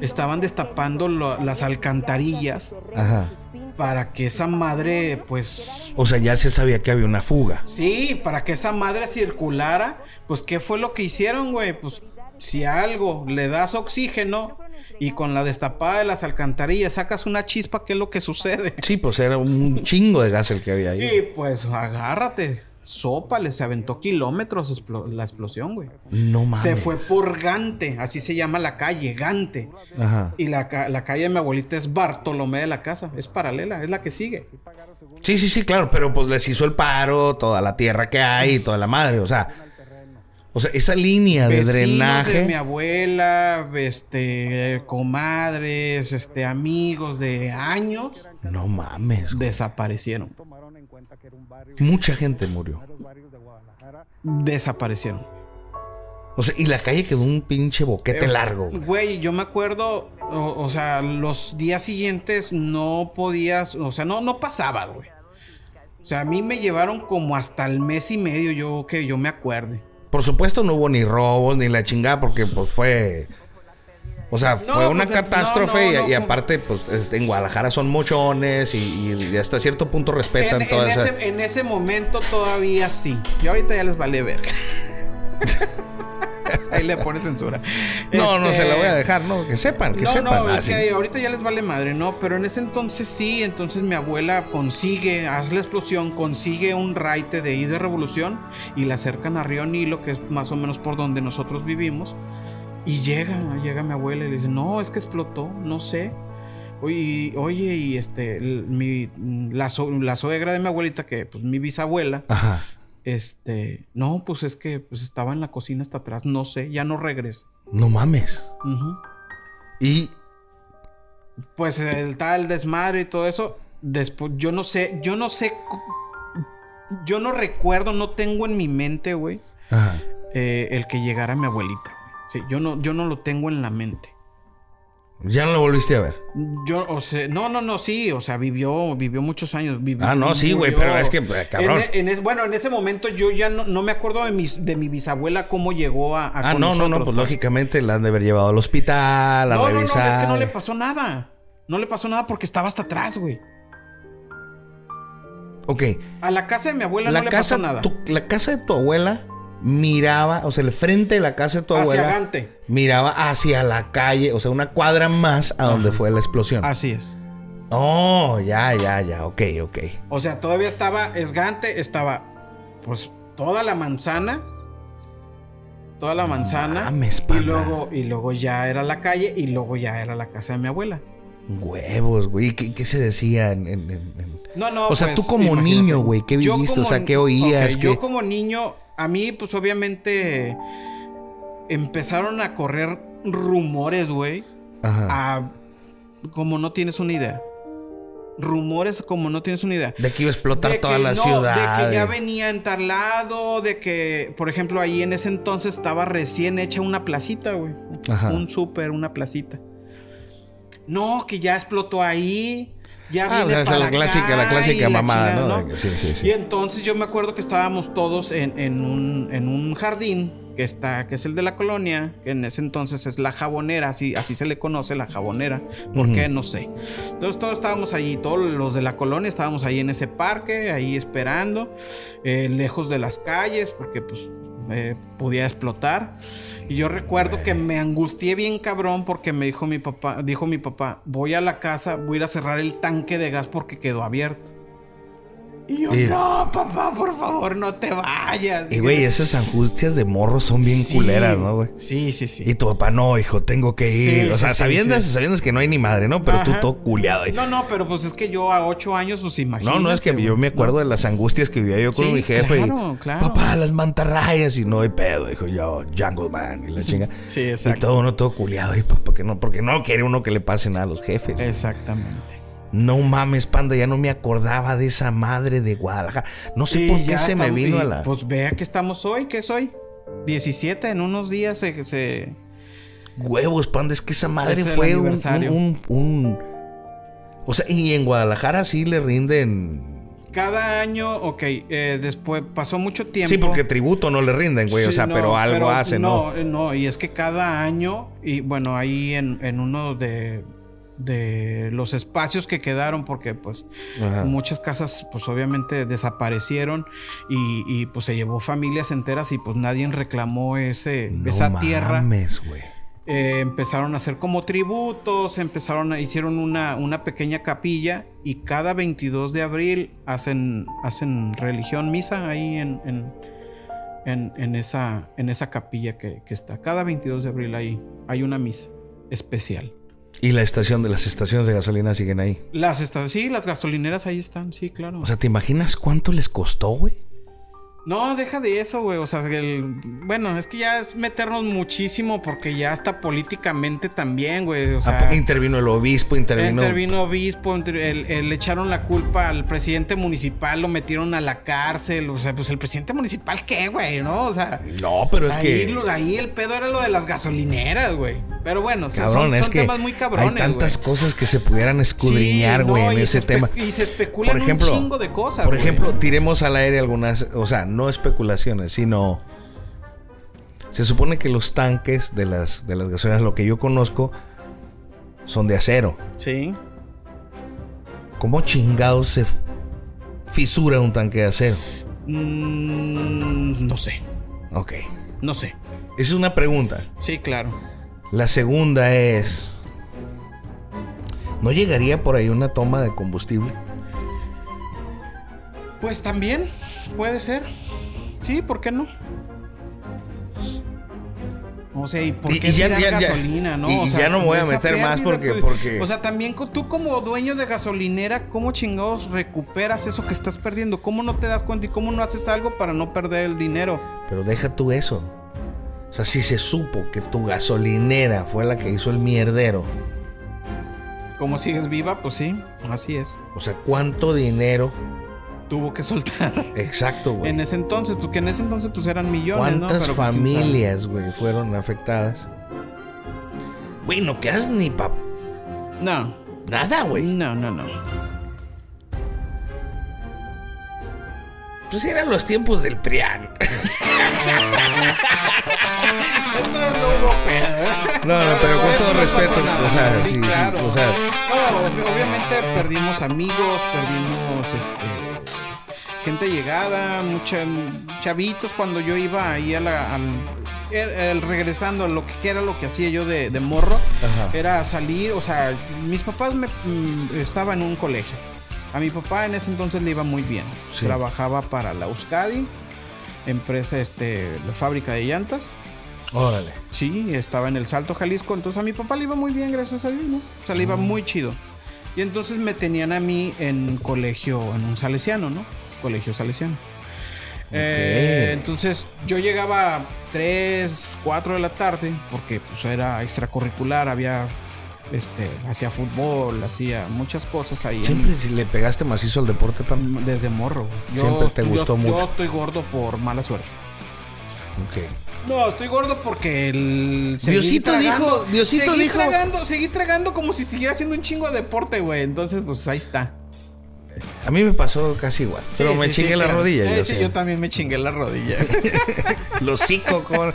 S3: Estaban destapando las alcantarillas.
S2: Ajá.
S3: Para que esa madre, pues.
S2: O sea, ya se sabía que había una fuga.
S3: Sí, para que esa madre circulara. Pues, ¿qué fue lo que hicieron, güey? Pues, si algo le das oxígeno y con la destapada de las alcantarillas sacas una chispa, ¿qué es lo que sucede?
S2: Sí, pues era un chingo de gas el que había ahí.
S3: Y pues agárrate. Sópale, se aventó kilómetros explo- la explosión, güey.
S2: No mames.
S3: Se fue por Gante, así se llama la calle, Gante.
S2: Ajá.
S3: Y la, la calle de mi abuelita es Bartolomé de la Casa, es paralela, es la que sigue.
S2: Sí, sí, sí, claro, pero pues les hizo el paro, toda la tierra que hay, toda la madre, o sea. O sea, esa línea de drenaje.
S3: de mi abuela, este, comadres, este, amigos de años
S2: No mames. güey.
S3: desaparecieron.
S2: Mucha gente murió.
S3: Desaparecieron.
S2: O sea, y la calle quedó un pinche boquete largo. güey.
S3: Güey, yo me acuerdo, o, o sea, los días siguientes no podías, o sea, no, no pasaba, güey. O sea, a mí me llevaron como hasta el mes y medio, yo que yo me acuerde.
S2: Por supuesto no hubo ni robos ni la chingada porque pues fue... O sea,
S3: No,
S2: fue una
S3: pues,
S2: catástrofe
S3: no,
S2: y-
S3: no,
S2: y,
S3: como-
S2: aparte pues en Guadalajara son mochones y, y hasta cierto punto respetan
S3: En,
S2: toda
S3: en
S2: esa...
S3: ese, en ese momento todavía sí. Y ahorita ya les vale ver. Ahí le pone censura.
S2: No, no
S3: Este,
S2: se la voy a dejar, no, que sepan, que
S3: no,
S2: sepan.
S3: no,
S2: Ah,
S3: es que ahorita ya les vale madre, ¿no? Pero en ese entonces sí, entonces mi abuela consigue, hace la explosión, consigue un raite de ahí de revolución y la acercan a Río Nilo, que es más o menos por donde nosotros vivimos. Y llega, llega mi abuela y le dice, no, es que explotó, no sé. Oye, oye, y este, mi, la, so- la suegra de mi abuelita, que pues mi bisabuela,
S2: Ajá.
S3: Este, no, pues es que pues estaba en la cocina hasta atrás, no sé, ya no regresa.
S2: No mames. Y
S3: pues el tal desmadre y todo eso. Después, yo no sé, yo no sé. Yo no recuerdo, no tengo en mi mente, güey, eh, el que llegara mi abuelita. Sí, yo no, yo no lo tengo en la mente.
S2: Ya no lo volviste a ver.
S3: Yo, o sea, no, no, no, sí, o sea, vivió, vivió muchos años. vivió-
S2: Ah, no, sí, güey, pero es que, eh, cabrón.
S3: En, en es- bueno, en ese momento yo ya no, no me acuerdo de, mis, de mi bisabuela cómo llegó a. a
S2: Ah, no, no, no, pues lógicamente la han de haber llevado al hospital, a
S3: No, no, no,
S2: revisar.
S3: es que no le pasó nada. No le pasó nada porque estaba hasta atrás, güey.
S2: Ok,
S3: A la casa de mi abuela
S2: la
S3: no le
S2: casa,
S3: pasó nada.
S2: tu- la casa de tu abuela miraba, o sea, el frente de la casa de tu
S3: Hacia
S2: abuela
S3: Gante.
S2: miraba hacia la calle, o sea, una cuadra más a donde fue la explosión.
S3: Así es.
S2: Oh, ya, ya, ya, ok, ok.
S3: O sea, todavía estaba esgante, estaba pues toda la manzana. Toda la manzana.
S2: mames,
S3: y luego, y luego ya era la calle y luego ya era la casa de mi abuela.
S2: Huevos, güey. ¿Qué, qué se decía en, en- en- en-
S3: No, no.
S2: O sea,
S3: pues,
S2: tú como
S3: imagínate.
S2: niño, güey, ¿qué viviste? O
S3: como-
S2: sea, ¿qué oías?
S3: ok,
S2: ¿Qué-
S3: Yo como niño, a mí, pues obviamente empezaron a correr rumores, güey.
S2: Ajá.
S3: A como no tienes una idea. Rumores como no tienes una idea.
S2: De que iba a explotar
S3: De
S2: toda
S3: que
S2: la
S3: no,
S2: ciudad.
S3: De que ya venía en tal lado, de que, por ejemplo, ahí en ese entonces estaba recién hecha una placita, güey.
S2: Ajá.
S3: Un súper, una placita. No, que ya explotó ahí. Ya
S2: Ah,
S3: viene para
S2: la clásica- la clásica
S3: la
S2: mamada,
S3: chingada,
S2: ¿no? Sí, sí, sí.
S3: Y entonces yo me acuerdo que estábamos todos en, en un, en un jardín que está, que es el de la colonia, que en ese entonces es la jabonera, así, así se le conoce, la jabonera. ¿Por qué? No sé. Entonces todos estábamos allí, todos los de la colonia estábamos ahí en ese parque, ahí esperando, eh, lejos de las calles, porque pues eh, podía explotar. Y yo recuerdo que me angustié bien cabrón porque me dijo mi papá, dijo mi papá, voy a la casa, voy a cerrar el tanque de gas porque quedó abierto. Y yo,
S2: Y-
S3: no, papá, por favor, no te vayas.
S2: Y güey, esas angustias de morro son bien
S3: Sí.
S2: culeras, ¿no, güey?
S3: Sí, sí, sí.
S2: Y tu papá, no, hijo, tengo que ir.
S3: Sí,
S2: o sea,
S3: sí, sí.
S2: sabiendas que no hay ni madre, ¿no? Pero tú
S3: Ajá.
S2: todo culeado.
S3: No, no, pero pues es que yo a ocho años, pues imagínate.
S2: No, no, es que yo me acuerdo de las angustias que vivía yo con mi jefe.
S3: claro,
S2: y,
S3: claro.
S2: Papá, las mantarrayas. Y no hay pedo, dijo yo, Jungle Man. Y la chinga.
S3: Sí,
S2: Y
S3: exacto.
S2: todo uno todo culeado. Y papá, que no, porque no quiere uno que le pase nada a los jefes.
S3: Exactamente.
S2: No mames, panda, ya no me acordaba de esa madre de Guadalajara. No sé
S3: Sí,
S2: por qué se me vino
S3: y,
S2: a la.
S3: Pues vea que estamos hoy, ¿qué es hoy? 17, en unos días se... se-
S2: Huevos, panda, es que esa madre
S3: Es
S2: fue un, un, un- un- O sea, y en Guadalajara sí le rinden.
S3: Cada año, ok, eh, después pasó mucho tiempo.
S2: Sí, porque tributo no le rinden, güey. o sea,
S3: no,
S2: pero algo
S3: pero
S2: hacen, ¿no?
S3: No, eh, no, y es que cada año, y bueno, ahí en, en uno de, de los espacios que quedaron, porque pues
S2: Ajá.
S3: muchas casas pues obviamente desaparecieron y, y, pues se llevó familias enteras y pues nadie reclamó ese,
S2: No
S3: esa tierra.
S2: mames, güey.
S3: eh, empezaron a hacer como tributos, empezaron a hicieron una, una pequeña capilla y cada 22 de abril hacen, hacen religión, misa ahí en, en, en, en esa, en esa capilla que, que está. Cada 22 de abril hay, hay una misa especial.
S2: Y la estación de las estaciones de gasolina siguen ahí.
S3: Las sí, las gasolineras ahí están, sí, claro.
S2: O sea, ¿te imaginas cuánto les costó, güey?
S3: No, deja de eso, güey. O sea, el- bueno, es que ya es meternos muchísimo porque ya está políticamente también, güey. O sea,
S2: Ah, intervino el obispo, intervino.
S3: intervino obispo, inter- el- el- le echaron la culpa al presidente municipal, lo metieron a la cárcel. O sea, pues el presidente municipal, ¿qué, güey? ¿No? O sea,
S2: No, pero es
S3: ahí,
S2: que.
S3: lo- ahí el pedo era lo de las gasolineras, güey. Pero bueno, son-
S2: Cabrón,
S3: son,
S2: es
S3: son
S2: que
S3: temas muy cabrones,
S2: hay tantas
S3: güey.
S2: cosas que se pudieran escudriñar,
S3: Sí,
S2: güey,
S3: no,
S2: en ese tema.
S3: y se especulan un chingo de cosas,
S2: Por
S3: güey.
S2: ejemplo, tiremos al aire algunas, o sea, no especulaciones, sino se supone que los tanques de las de las gasolineras, lo que yo conozco, son de acero.
S3: Sí.
S2: ¿Cómo chingados se fisura un tanque de acero?
S3: Mm, no sé,
S2: Ok.
S3: no sé.
S2: Esa es una pregunta.
S3: Sí, claro.
S2: La segunda es. ¿No llegaría por ahí una toma de combustible?
S3: Pues también puede ser. Sí, ¿por qué no? O sea, ¿y por qué
S2: y ya-
S3: gasolina, no?
S2: y-
S3: O
S2: y
S3: sea,
S2: ya no me voy a meter más porque-
S3: pues,
S2: porque-
S3: O sea, también tú como dueño de gasolinera, ¿cómo chingados recuperas eso que estás perdiendo? ¿Cómo no te das cuenta y cómo no haces algo para no perder el dinero?
S2: Pero deja tú eso. O sea, si se supo que tu gasolinera fue la que hizo el mierdero.
S3: ¿Cómo sigues viva? Pues sí, así es.
S2: O sea, ¿cuánto dinero?
S3: Tuvo que soltar.
S2: Exacto, güey.
S3: En ese entonces, porque en ese entonces pues eran millones, ¿no?
S2: ¿Cuántas
S3: Pero, pues,
S2: familias, güey, fueron afectadas? Güey, no quedas ni pa...
S3: No,
S2: Nada, güey.
S3: no, no, no.
S2: Pues eran los tiempos del PRIAN. No, no, pero con todo respeto. O sea, sí, sí, o sea,
S3: No, obviamente perdimos amigos, perdimos este gente llegada, mucha chavitos cuando yo iba ahí a la al el, el regresando lo que era lo que hacía yo de, de morro
S2: Ajá.
S3: era salir, o sea, mis papás me mm, estaba en un colegio. A mi papá en ese entonces le iba muy bien.
S2: Sí.
S3: Trabajaba para la Euskadi, empresa este la fábrica de llantas.
S2: órale.
S3: Sí, estaba en el Salto Jalisco, entonces a mi papá le iba muy bien, gracias a Dios, ¿no? O sea, le iba muy chido. Y entonces me tenían a mí en colegio, en un salesiano, ¿no? Colegio salesiano. Eh, entonces yo llegaba a 3, 4 de la tarde, porque pues era extracurricular, había, este, hacía fútbol, hacía muchas cosas ahí. en-
S2: Siempre si le pegaste macizo al deporte, Pam.
S3: desde morro. Yo-
S2: Siempre te
S3: yo-
S2: gustó
S3: Yo
S2: mucho.
S3: estoy gordo por mala suerte.
S2: Ok.
S3: No, estoy gordo porque el.
S2: Diosito dijo- Diosito
S3: seguí
S2: dijo-
S3: Tragando, seguí tragando como si siguiera haciendo un chingo de deporte, güey. Entonces, pues ahí está.
S2: A mí me pasó casi igual. Pero me
S3: sí,
S2: chingué
S3: sí,
S2: la
S3: claro.
S2: rodilla. Yo
S3: yo también me chingué la rodilla.
S2: Los hocico, con...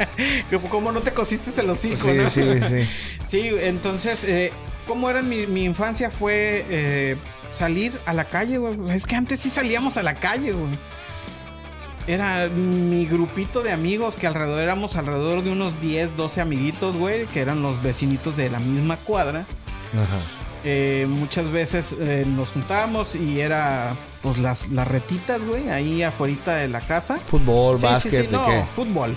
S3: como no te cosiste el hocico,
S2: Sí,
S3: ¿no?
S2: sí, sí.
S3: Sí, entonces, eh, ¿cómo era mi, mi infancia? Fue eh, salir a la calle, güey. Es que antes sí salíamos a la calle, güey. Era mi grupito de amigos que alrededor éramos alrededor de unos 10, 12 amiguitos, güey, que eran los vecinitos de la misma cuadra.
S2: Ajá.
S3: Eh, muchas veces eh, nos juntábamos y era pues las, las retitas, güey, ahí afuera de la casa.
S2: Fútbol,
S3: Sí,
S2: básquet,
S3: sí, no, fútbol.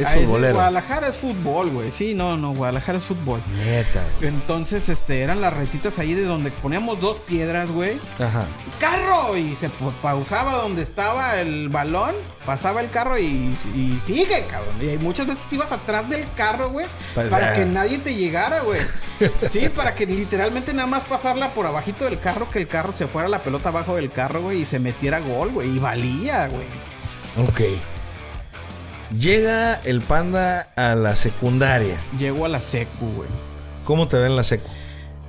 S2: Es
S3: Ah,
S2: futbolero.
S3: Guadalajara es fútbol, güey. Sí, no, no, Guadalajara es fútbol.
S2: Neta.
S3: Entonces, este, eran las retitas ahí de donde poníamos dos piedras, güey.
S2: Ajá.
S3: ¡Carro! Y se pa- pausaba donde estaba el balón, pasaba el carro y, y sigue, cabrón. Y muchas veces te ibas atrás del carro, güey,
S2: Pues,
S3: para
S2: ah.
S3: que nadie te llegara, güey. Sí, para que literalmente nada más pasarla por abajito del carro, que el carro se fuera la pelota abajo del carro, güey, y se metiera gol, güey. Y valía, güey.
S2: Ok. Llega el panda a la secundaria.
S3: Llego a la secu, güey.
S2: ¿Cómo te ven en la secu?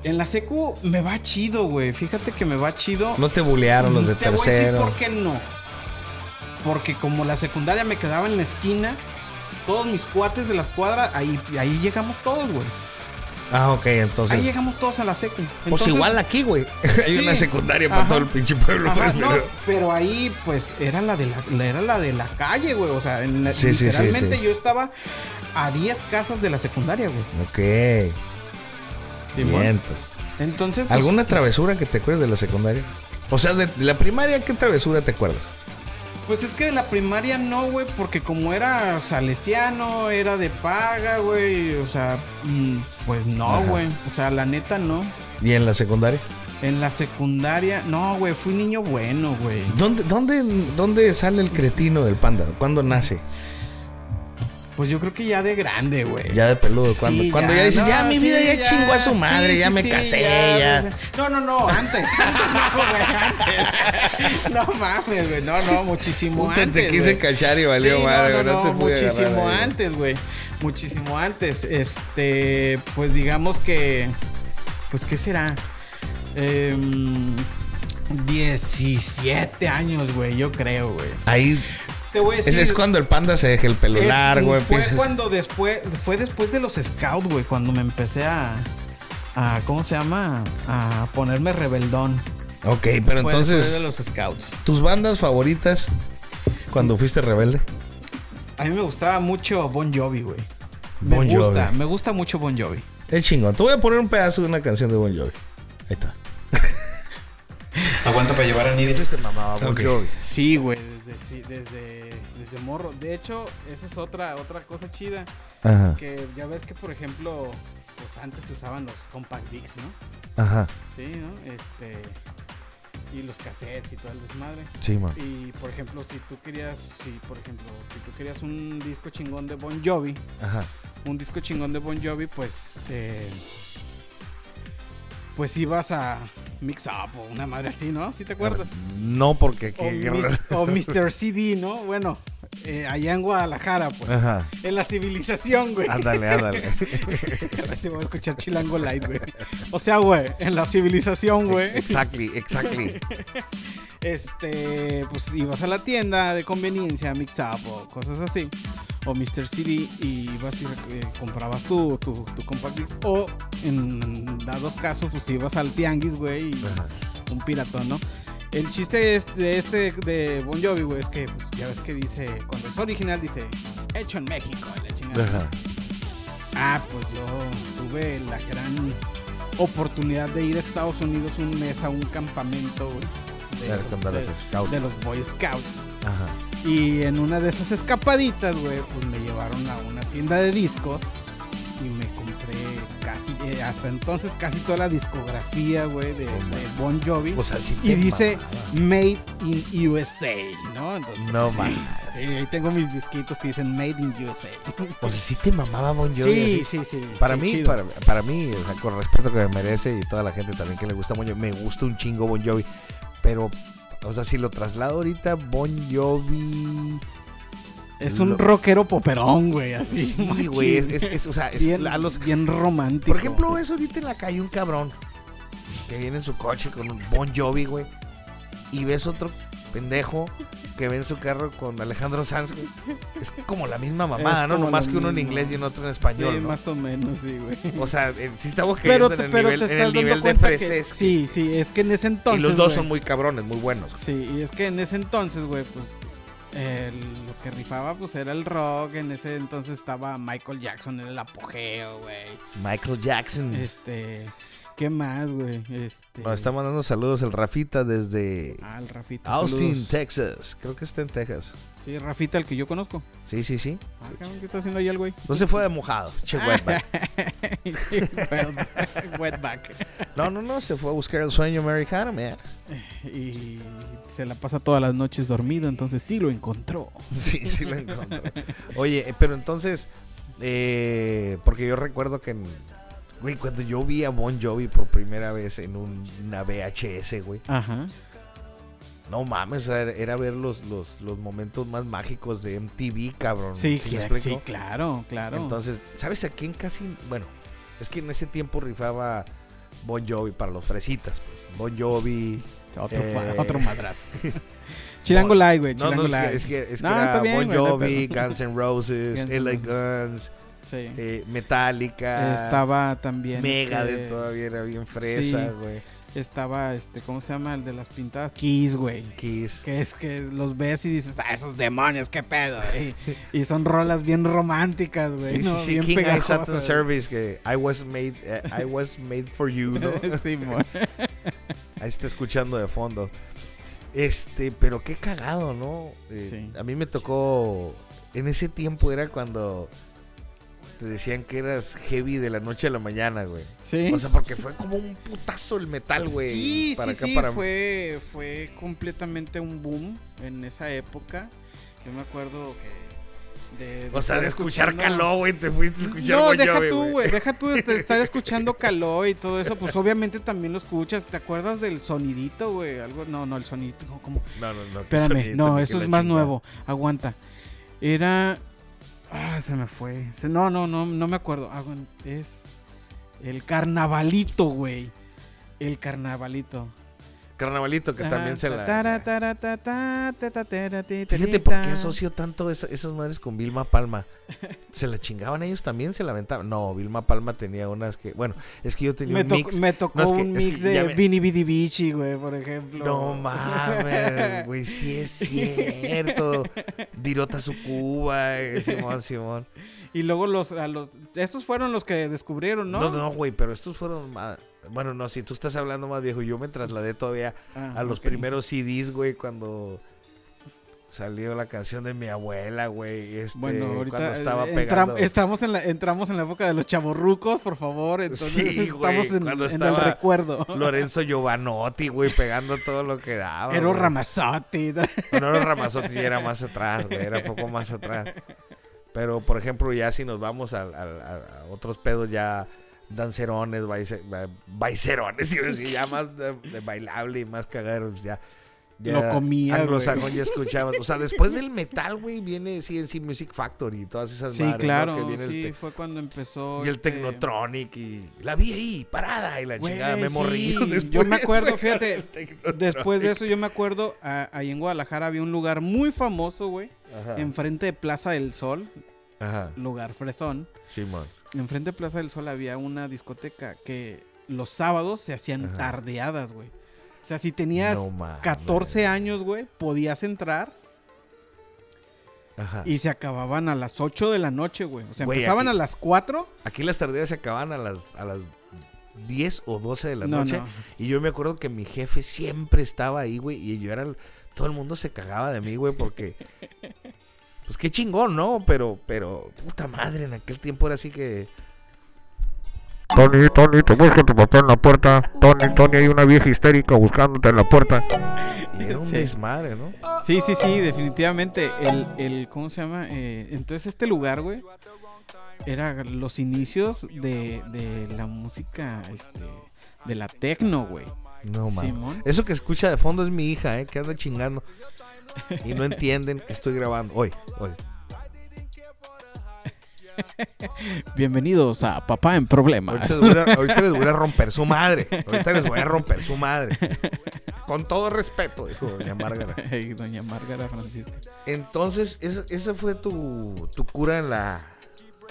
S3: En la secu me va chido, güey. Fíjate que me va chido.
S2: No te bulearon los de
S3: Te voy a decir
S2: tercero.
S3: por qué no. Porque como la secundaria me quedaba en la esquina, todos mis cuates de la cuadra, ahí, ahí llegamos todos, güey.
S2: Ah, ok,
S3: Ahí
S2: entonces.
S3: llegamos todos a la secu.
S2: Pues igual aquí, güey. Hay
S3: Sí.
S2: una secundaria para
S3: Ajá.
S2: todo el pinche pueblo,
S3: Ajá,
S2: güey,
S3: no,
S2: pero-
S3: pero ahí, pues, era la de la, era la de la calle, güey. O sea, en la-
S2: Sí,
S3: literalmente
S2: sí.
S3: yo estaba a 10 casas de la secundaria, güey.
S2: Ok.
S3: Simón.
S2: Vientos.
S3: Entonces, pues,
S2: ¿Alguna travesura que te acuerdes de la secundaria? O sea, de la primaria, ¿qué travesura te acuerdas?
S3: Pues es que de la primaria no, güey, porque como era salesiano, era de paga, güey. O sea, mm, pues no,
S2: Ajá.
S3: güey. O sea, la neta no.
S2: ¿Y en la secundaria?
S3: En la secundaria, no, güey, fui niño bueno, güey.
S2: ¿Dónde, dónde, ¿Dónde sale el cretino del panda? ¿Cuándo nace?
S3: Pues yo creo que ya de grande, güey.
S2: Ya de peludo.
S3: Sí,
S2: cuando cuando ya, dices,
S3: no,
S2: ya mi
S3: sí,
S2: vida ya, chingó a su madre,
S3: sí,
S2: ya me casé, ya.
S3: No, no, no, antes. no, güey, antes. No mames, güey. No, no, muchísimo
S2: Puta,
S3: antes.
S2: te quise
S3: güey.
S2: cachar y valió madre,
S3: no,
S2: güey,
S3: no,
S2: no te pude
S3: muchísimo
S2: agarrar
S3: antes, güey. Muchísimo antes. Este, pues digamos que. Pues, ¿qué será? Em, 17 años, güey, yo creo, güey.
S2: Ahí.
S3: Te voy a decir.
S2: Ese es cuando el panda se deja el pelo
S3: Es-
S2: largo,
S3: fue
S2: empiezas-
S3: cuando después fue después de los scouts, güey, cuando me empecé a, a ¿cómo se llama? A ponerme rebeldón.
S2: Ok, pero
S3: Fue después de
S2: entonces,
S3: los scouts.
S2: ¿tus bandas favoritas cuando fuiste rebelde?
S3: A mí me gustaba mucho Bon Jovi, güey. Me
S2: Bon
S3: gusta,
S2: Jovi.
S3: me gusta mucho Bon Jovi.
S2: Es chingón. Te voy a poner un pedazo de una canción de Bon Jovi. Ahí está.
S5: Aguanta para llevar a Nidia.
S2: Te mamaba Bon. Jovi.
S3: Sí, güey, desde, desde morro. De hecho, esa es otra otra cosa chida
S2: Ajá,
S3: que ya ves que por ejemplo, pues antes se usaban los compact discs, ¿no?
S2: ajá.
S3: Sí, ¿no? Este y los cassettes y todo el desmadre.
S2: Sí, man.
S3: Y por ejemplo, si tú querías, si por ejemplo, si tú querías un disco chingón de Bon Jovi,
S2: Ajá.
S3: un disco chingón de Bon Jovi, pues, eh, pues ibas a Mix Up o una madre así, ¿no? ¿Sí te acuerdas?
S2: No, porque
S3: O, o Mr. CD, ¿no? Bueno, eh, allá en Guadalajara, pues.
S2: Ajá.
S3: En la civilización, güey.
S2: Ándale, ándale.
S3: A ver si voy a escuchar Chilango Light, güey. O sea, güey, en la cibilización, güey.
S2: exactly, exactly.
S3: este, pues ibas a la tienda de conveniencia, Mix Up o cosas así, o Mr. CD, y ibas y eh, comprabas tu, tu, tu compact disc, o en dados casos, pues ibas al tianguis, güey, y
S2: Ajá.
S3: un piratón, ¿no? El chiste es- de este de Bon Jovi, güey, es que pues, ya ves que dice, cuando es original dice, hecho en México, la chingada.
S2: Ajá.
S3: Ah, pues yo tuve la gran oportunidad de ir a Estados Unidos un mes a un campamento, güey. De los Boy Scouts.
S2: Ajá.
S3: Y en una de esas escapaditas, güey, pues me llevaron a una tienda de discos y me compré casi, eh, hasta entonces casi toda la discografía, güey, de, de Bon Jovi.
S2: O sea, sí
S3: y dice. Made in USA, ¿no? Entonces,
S2: No
S3: sí,
S2: mames.
S3: Sí, ahí tengo mis disquitos que dicen Made in USA.
S2: O sea, sí te mamaba Bon Jovi.
S3: sí,
S2: así.
S3: sí, sí.
S2: Para
S3: sí,
S2: mí, para mí, o sea, con respeto que me merece y toda la gente también que le gusta Bon Jovi, me gusta un chingo Bon Jovi. Pero, o sea, si lo traslado ahorita, Bon Jovi.
S3: Es un
S2: lo-
S3: rockero poperón, güey, así.
S2: Sí, güey. Es, es- es- o sea, es
S3: bien,
S2: a los.
S3: bien romántico.
S2: Por ejemplo, ves ahorita en la calle un cabrón que viene en su coche con un Bon Jovi, güey. Y ves otro pendejo que ve en su carro con Alejandro Sanz, güey. Es como la misma mamada, ¿no? Nomás que uno en inglés y en otro en
S3: Sí,
S2: español, ¿no?
S3: más o menos, sí, güey.
S2: O sea, eh, sí estamos cayendo
S3: te-
S2: en el
S3: pero
S2: nivel,
S3: te
S2: en el nivel de freses.
S3: Sí, sí, es que en ese
S2: y
S3: entonces.
S2: los dos
S3: güey,
S2: son muy cabrones, muy buenos.
S3: Sí, y es que en ese entonces, güey, pues. lo que rifaba, pues era el rock. En ese entonces estaba Michael Jackson en el apogeo, güey.
S2: Michael Jackson.
S3: Este. ¿Qué más, güey? Este.
S2: Nos está mandando saludos el Rafita desde
S3: Ah, el Rafita.
S2: Austin,
S3: saludos.
S2: Texas. Creo que está en Texas.
S3: Sí, Rafita, el que yo conozco.
S2: Sí, sí, sí.
S3: Ah, ¿qué está haciendo ahí el güey?
S2: No se fue de mojado. Che, wetback.
S3: Wet- Wetback.
S2: No, no, no. Se fue a buscar el sueño americano, man.
S3: Y se la pasa todas las noches dormido, entonces sí lo encontró.
S2: Sí, sí lo encontró. Oye, eh, pero entonces, eh, porque yo recuerdo que, en- güey, cuando yo vi a Bon Jovi por primera vez en un- una VHS, güey,
S3: Ajá.
S2: no mames, era, ver los, los, los momentos más mágicos de MTV, cabrón.
S3: Sí,
S2: ¿Sí
S3: claro, claro.
S2: Entonces, ¿sabes a quién casi? Bueno, es que en ese tiempo rifaba Bon Jovi para los fresitas, pues. Bon Jovi.
S3: otro,
S2: eh,
S3: otro madrazo. Chilango Light, güey.
S2: No, no, es que, es que, es que
S3: No,
S2: era
S3: bien,
S2: Bon
S3: no
S2: Jovi,
S3: pedo.
S2: Guns N' Roses, LA. Guns,
S3: Sí.
S2: eh, Metallica.
S3: Estaba también.
S2: Megadeth
S3: este,
S2: todavía era bien fresa,
S3: sí.
S2: güey.
S3: Estaba, este, ¿cómo se llama? El de las pintadas. Kiss, güey.
S2: Kiss.
S3: Que es que los ves y dices, ah, esos demonios, qué pedo. Y, y son rolas bien románticas, güey.
S2: Sí, sí,
S3: ¿no?
S2: sí,
S3: Bien
S2: King I
S3: pegajosas.
S2: Service, que I was made, eh, I was made for you, ¿no?
S3: Sí.
S2: Ahí está escuchando de fondo. Este, pero qué cagado, ¿no? Eh,
S3: Sí.
S2: A mí me tocó. En ese tiempo era cuando te decían que eras heavy de la noche a la mañana, güey.
S3: Sí.
S2: O sea, porque fue como un putazo el metal, güey.
S3: Sí,
S2: para
S3: sí,
S2: acá,
S3: sí,
S2: para
S3: fue, fue completamente un boom en esa época. Yo me acuerdo que... De,
S2: O sea, de escuchar
S3: escuchando-
S2: Caló, güey, te fuiste a escuchar
S3: No, deja tú, güey. Deja tú de estar escuchando Caló y todo eso. Pues obviamente también lo escuchas. ¿Te acuerdas del sonidito, güey? Algo, no, no, el sonidito. no, ¿Cómo?
S2: No, no, no.
S3: Espérame,
S2: sonidito,
S3: no, eso es más
S2: chingada.
S3: nuevo. Aguanta. Era. Ah, se me fue. No, no, no, no me acuerdo. Aguan- Es. El carnavalito, güey. El carnavalito.
S2: Carnavalito, que también se la. Fíjate por qué asocio tanto esa- esas madres con Vilma Palma. ¿Se la chingaban ellos también? ¿Se la aventaban? No, Vilma Palma tenía unas que. Bueno, es que yo tenía
S3: Me,
S2: un mix.
S3: me tocó un mix de Vini Vidi Vici, güey, por ejemplo.
S2: No mames, güey, sí es cierto. Dirota su Cuba, eh, Simón, Simón.
S3: Y luego los, a los. Estos fueron los que descubrieron, ¿no?
S2: No, no, güey, pero estos fueron. Bueno, no, si tú estás hablando más viejo, yo me trasladé todavía
S3: Ah,
S2: a los primeros CDs, güey, cuando salió la canción de mi abuela, güey. Este,
S3: Bueno, ahorita
S2: cuando estaba
S3: eh,
S2: pegando.
S3: entram- estamos, en la, entramos en la época de los chavorrucos, por favor. Entonces
S2: Sí, güey,
S3: estamos en,
S2: cuando
S3: en el
S2: estaba
S3: recuerdo.
S2: Lorenzo Giovanotti, güey, pegando todo lo que daba. Güey.
S3: Ramazotti.
S2: Bueno, no Ramazotti ya era más atrás, güey, era poco más atrás. Pero, por ejemplo, ya si nos vamos a, a otros pedos ya dancerones, baice- baicerones, ya más de, de bailable y más cagaderos, ya. ya
S3: Lo comía,
S2: Anglosajón ya escuchabas. O sea, después del metal, güey, viene CNC Music Factory y todas esas
S3: Sí,
S2: madres, ¿no?
S3: claro.
S2: Que viene
S3: sí, fue cuando empezó.
S2: y el
S3: este,
S2: Technotronic y la vi ahí, parada, y la
S3: Güey,
S2: chingada, me
S3: sí,
S2: morí.
S3: yo me acuerdo, fíjate. Después de eso, yo me acuerdo, a- ahí en Guadalajara había un lugar muy famoso, güey. Enfrente de Plaza del Sol,
S2: Ajá,
S3: lugar fresón.
S2: Simón.
S3: Enfrente de Plaza del Sol había una discoteca que los sábados se hacían
S2: Ajá.
S3: tardeadas, güey. O sea, si tenías
S2: No mames.
S3: 14 años, güey, podías entrar
S2: Ajá.
S3: y se acababan a las 8 de la noche, güey. O sea,
S2: Güey,
S3: empezaban
S2: aquí-
S3: a las 4.
S2: Aquí las tardeas se acaban a las, a las 10 o 12 de la
S3: No,
S2: noche.
S3: no.
S2: Y yo me acuerdo que mi jefe siempre estaba ahí, güey. Y yo era. el- Todo el mundo se cagaba de mí, güey, porque. Pues qué chingón, ¿no? Pero, pero, puta madre, en aquel tiempo era así que.
S5: Tony, Tony, te busca tu papá en la puerta. Tony, Tony, hay una vieja histérica buscándote en la puerta.
S2: Y era un
S3: Sí.
S2: desmadre, ¿no?
S3: Sí, sí, sí, definitivamente. El, el ¿cómo se llama? Eh, entonces este lugar, güey, era los inicios de, de la música, este, de la tecno, güey.
S2: No mames.
S3: Simón.
S2: Eso que escucha de fondo es mi hija, ¿eh? Que anda chingando. Y no entienden que estoy grabando. Hoy, hoy.
S3: Bienvenidos a Papá en Problemas.
S2: Ahorita les, voy a, ahorita les voy a romper su madre. Ahorita les voy a romper su madre. Con todo respeto, dijo doña Márgara.
S3: Doña Márgara Francisca.
S2: Entonces, esa, esa fue tu, tu cura en la...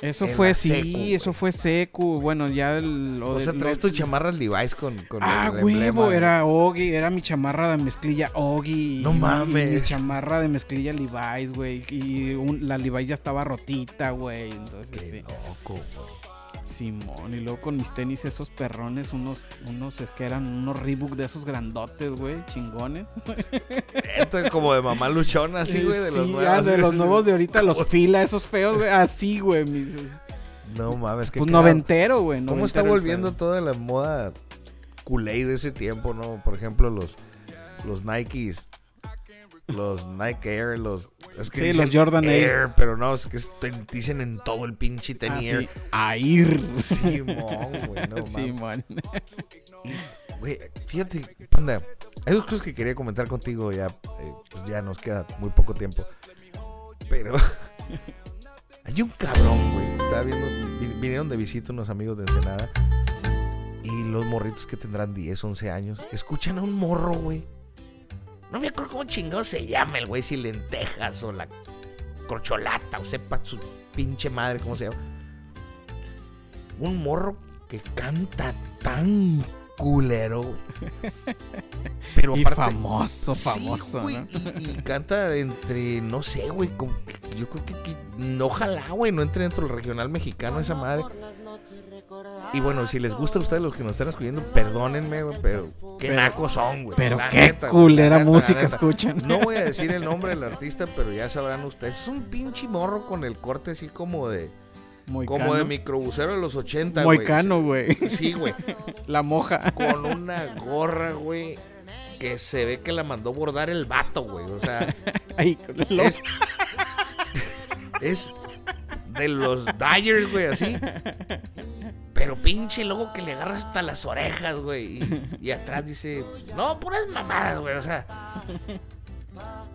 S3: Eso fue, sí,
S2: secu,
S3: eso fue seco. Bueno, ya el,
S2: O
S3: de-
S2: sea, traes tus chamarras Levi's con, con
S3: Ah,
S2: el
S3: huevo,
S2: de-
S3: era Ogi, era mi chamarra de mezclilla Ogi.
S2: No mames.
S3: Mi chamarra de mezclilla Levi's, güey. Y un- la Levi's ya estaba rotita, güey. Entonces,
S2: Qué
S3: sí.
S2: loco, güey.
S3: Simón, y luego con mis tenis esos perrones, unos, unos, es que eran unos Reebok de esos grandotes, güey, chingones.
S2: Esto es como de mamá luchona, así, güey, de los nuevos.
S3: ah, de los nuevos de ahorita, los fila, esos feos, güey, así, güey. mis-
S2: No mames, qué
S3: Pues noventero, güey.
S2: ¿Cómo está volviendo toda la moda culé de ese tiempo, no? Por ejemplo, los, los Nikes, los Nike Air, los... Es que
S3: Sí, los Jordan Air.
S2: pero no, es que dicen en todo el pinche
S3: Ah,
S2: tenis
S3: sí, Air.
S2: Simón, güey, no mames.
S3: Simón.
S2: Güey, fíjate, panda, hay dos cosas que quería comentar contigo, ya, eh, pues ya nos queda muy poco tiempo. Pero hay un cabrón, güey. Estaba viendo, vi- vinieron de visita unos amigos de Ensenada. Y los morritos que tendrán 10, 11 años, escuchan a un morro, güey. No me acuerdo cómo chingado se llama el güey, si lentejas o la corcholata o sepa su pinche madre cómo se llama. un morro que canta tan culero, güey. Pero
S3: Y
S2: aparte,
S3: famoso,
S2: Sí,
S3: famoso.
S2: güey,
S3: ¿no?
S2: y, y canta entre, no sé, güey, como que- yo creo que, que ojalá, güey, no entre dentro del regional mexicano esa madre. Y bueno, si les gusta a ustedes los que nos están escuchando, perdónenme, güey, pero qué
S3: Pero-
S2: nacos son, güey.
S3: Pero
S2: La
S3: qué
S2: neta,
S3: culera
S2: la neta, la
S3: música escuchan.
S2: No voy a decir el nombre del artista, pero ya sabrán ustedes. Es un pinche morro con el corte así como de,
S3: Moicano.
S2: como de microbusero de los 80, güey.
S3: Moicano, güey.
S2: Sí, güey.
S3: La moja.
S2: Con una gorra, güey, que se ve que la mandó bordar el vato, güey. O sea,
S3: Ay, con el
S2: es, es de los Dyers, güey, así. Pero pinche logo que le agarra hasta las orejas, güey. Y, y atrás dice, no, puras mamadas, güey. O sea,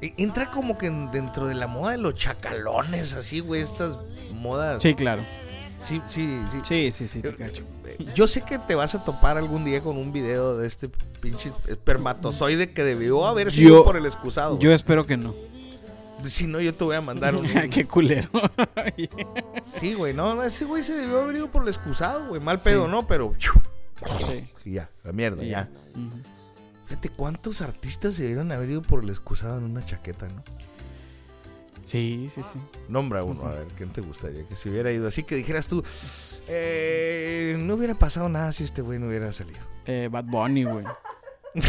S2: entra como que en- dentro de la moda de los chacalones, así, güey. Estas modas.
S3: Sí, claro.
S2: sí, sí. sí.
S3: Sí, sí, sí, te cacho.
S2: Yo sé que te vas a topar algún día con un video de este pinche espermatozoide que debió haber sido
S3: Yo-
S2: por el excusado.
S3: Yo espero que no.
S2: Si no, yo te voy a mandar un.
S3: Qué culero.
S2: Sí, güey, no, ese güey se debió haber ido por el excusado, güey. Mal pedo,
S3: Sí.
S2: ¿no? Pero.
S3: Sí.
S2: Y ya, la mierda,
S3: Y
S2: ya. Fíjate cuántos artistas se debieron haber ido por el excusado en una chaqueta, ¿no?
S3: Sí, sí, sí.
S2: Nombra uno, a ver, ¿quién te gustaría que se hubiera ido? Así que dijeras tú, eh, no hubiera pasado nada si este güey no hubiera salido.
S3: Eh, Bad Bunny, güey.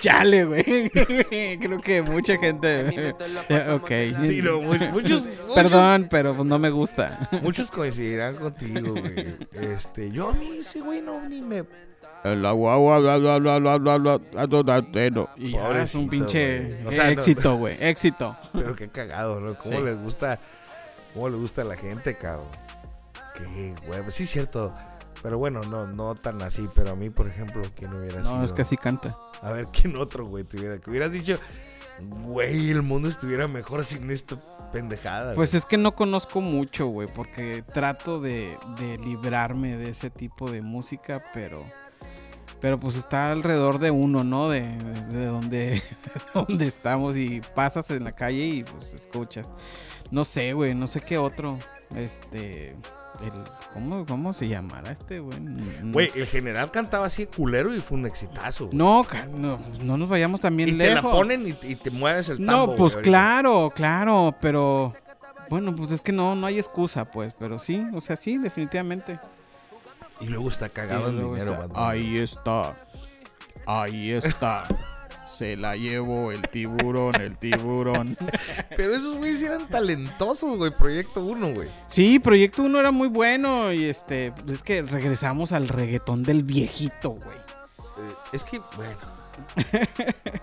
S3: Chale, güey. Creo que mucha gente. ok. Perdón, pero no me gusta.
S2: Muchos coincidirán contigo, güey. Este, yo a mí ese güey no ni me.
S3: El agua, agua, bla, bla, bla, bla, bla, bla, Y ahora es un pinche éxito, güey. Éxito.
S2: Pero qué cagado, ¿no? ¿Cómo les gusta? ¿Cómo les gusta a la gente, cabrón? Qué güey. Sí, es cierto. Pero bueno, no, no tan así. Pero a mí, por ejemplo, ¿quién hubiera sido?
S3: No, es que así canta.
S2: A ver, ¿quién otro, güey? Te hubiera, que hubieras dicho, güey, el mundo estuviera mejor sin esta pendejada.
S3: Pues
S2: güey"?
S3: es que no conozco mucho, güey, porque trato de, de librarme de ese tipo de música, pero pero pues está alrededor de uno, ¿no? De, de, de donde, de donde estamos y pasas en la calle y pues escuchas. No sé, güey, no sé qué otro, este, el, ¿cómo, cómo se llamará este, güey? Mm,
S2: Güey, el general cantaba así culero y fue un exitazo. güey.
S3: No, no, no nos vayamos también
S2: y
S3: lejos.
S2: te la ponen y, y te mueves el tambo.
S3: No, pues claro, claro, pero bueno, pues es que no, no hay excusa, pues, pero sí, o sea, sí, definitivamente.
S2: Y luego está cagado
S3: Y luego
S2: dinero,
S3: está. Ahí está, ahí está, se la llevo el tiburón, el tiburón.
S2: Pero esos güeyes eran talentosos, güey. Proyecto 1, güey.
S3: Sí, Proyecto 1 era muy bueno y este, es que regresamos al reggaetón del viejito, güey.
S2: Eh, es que, bueno.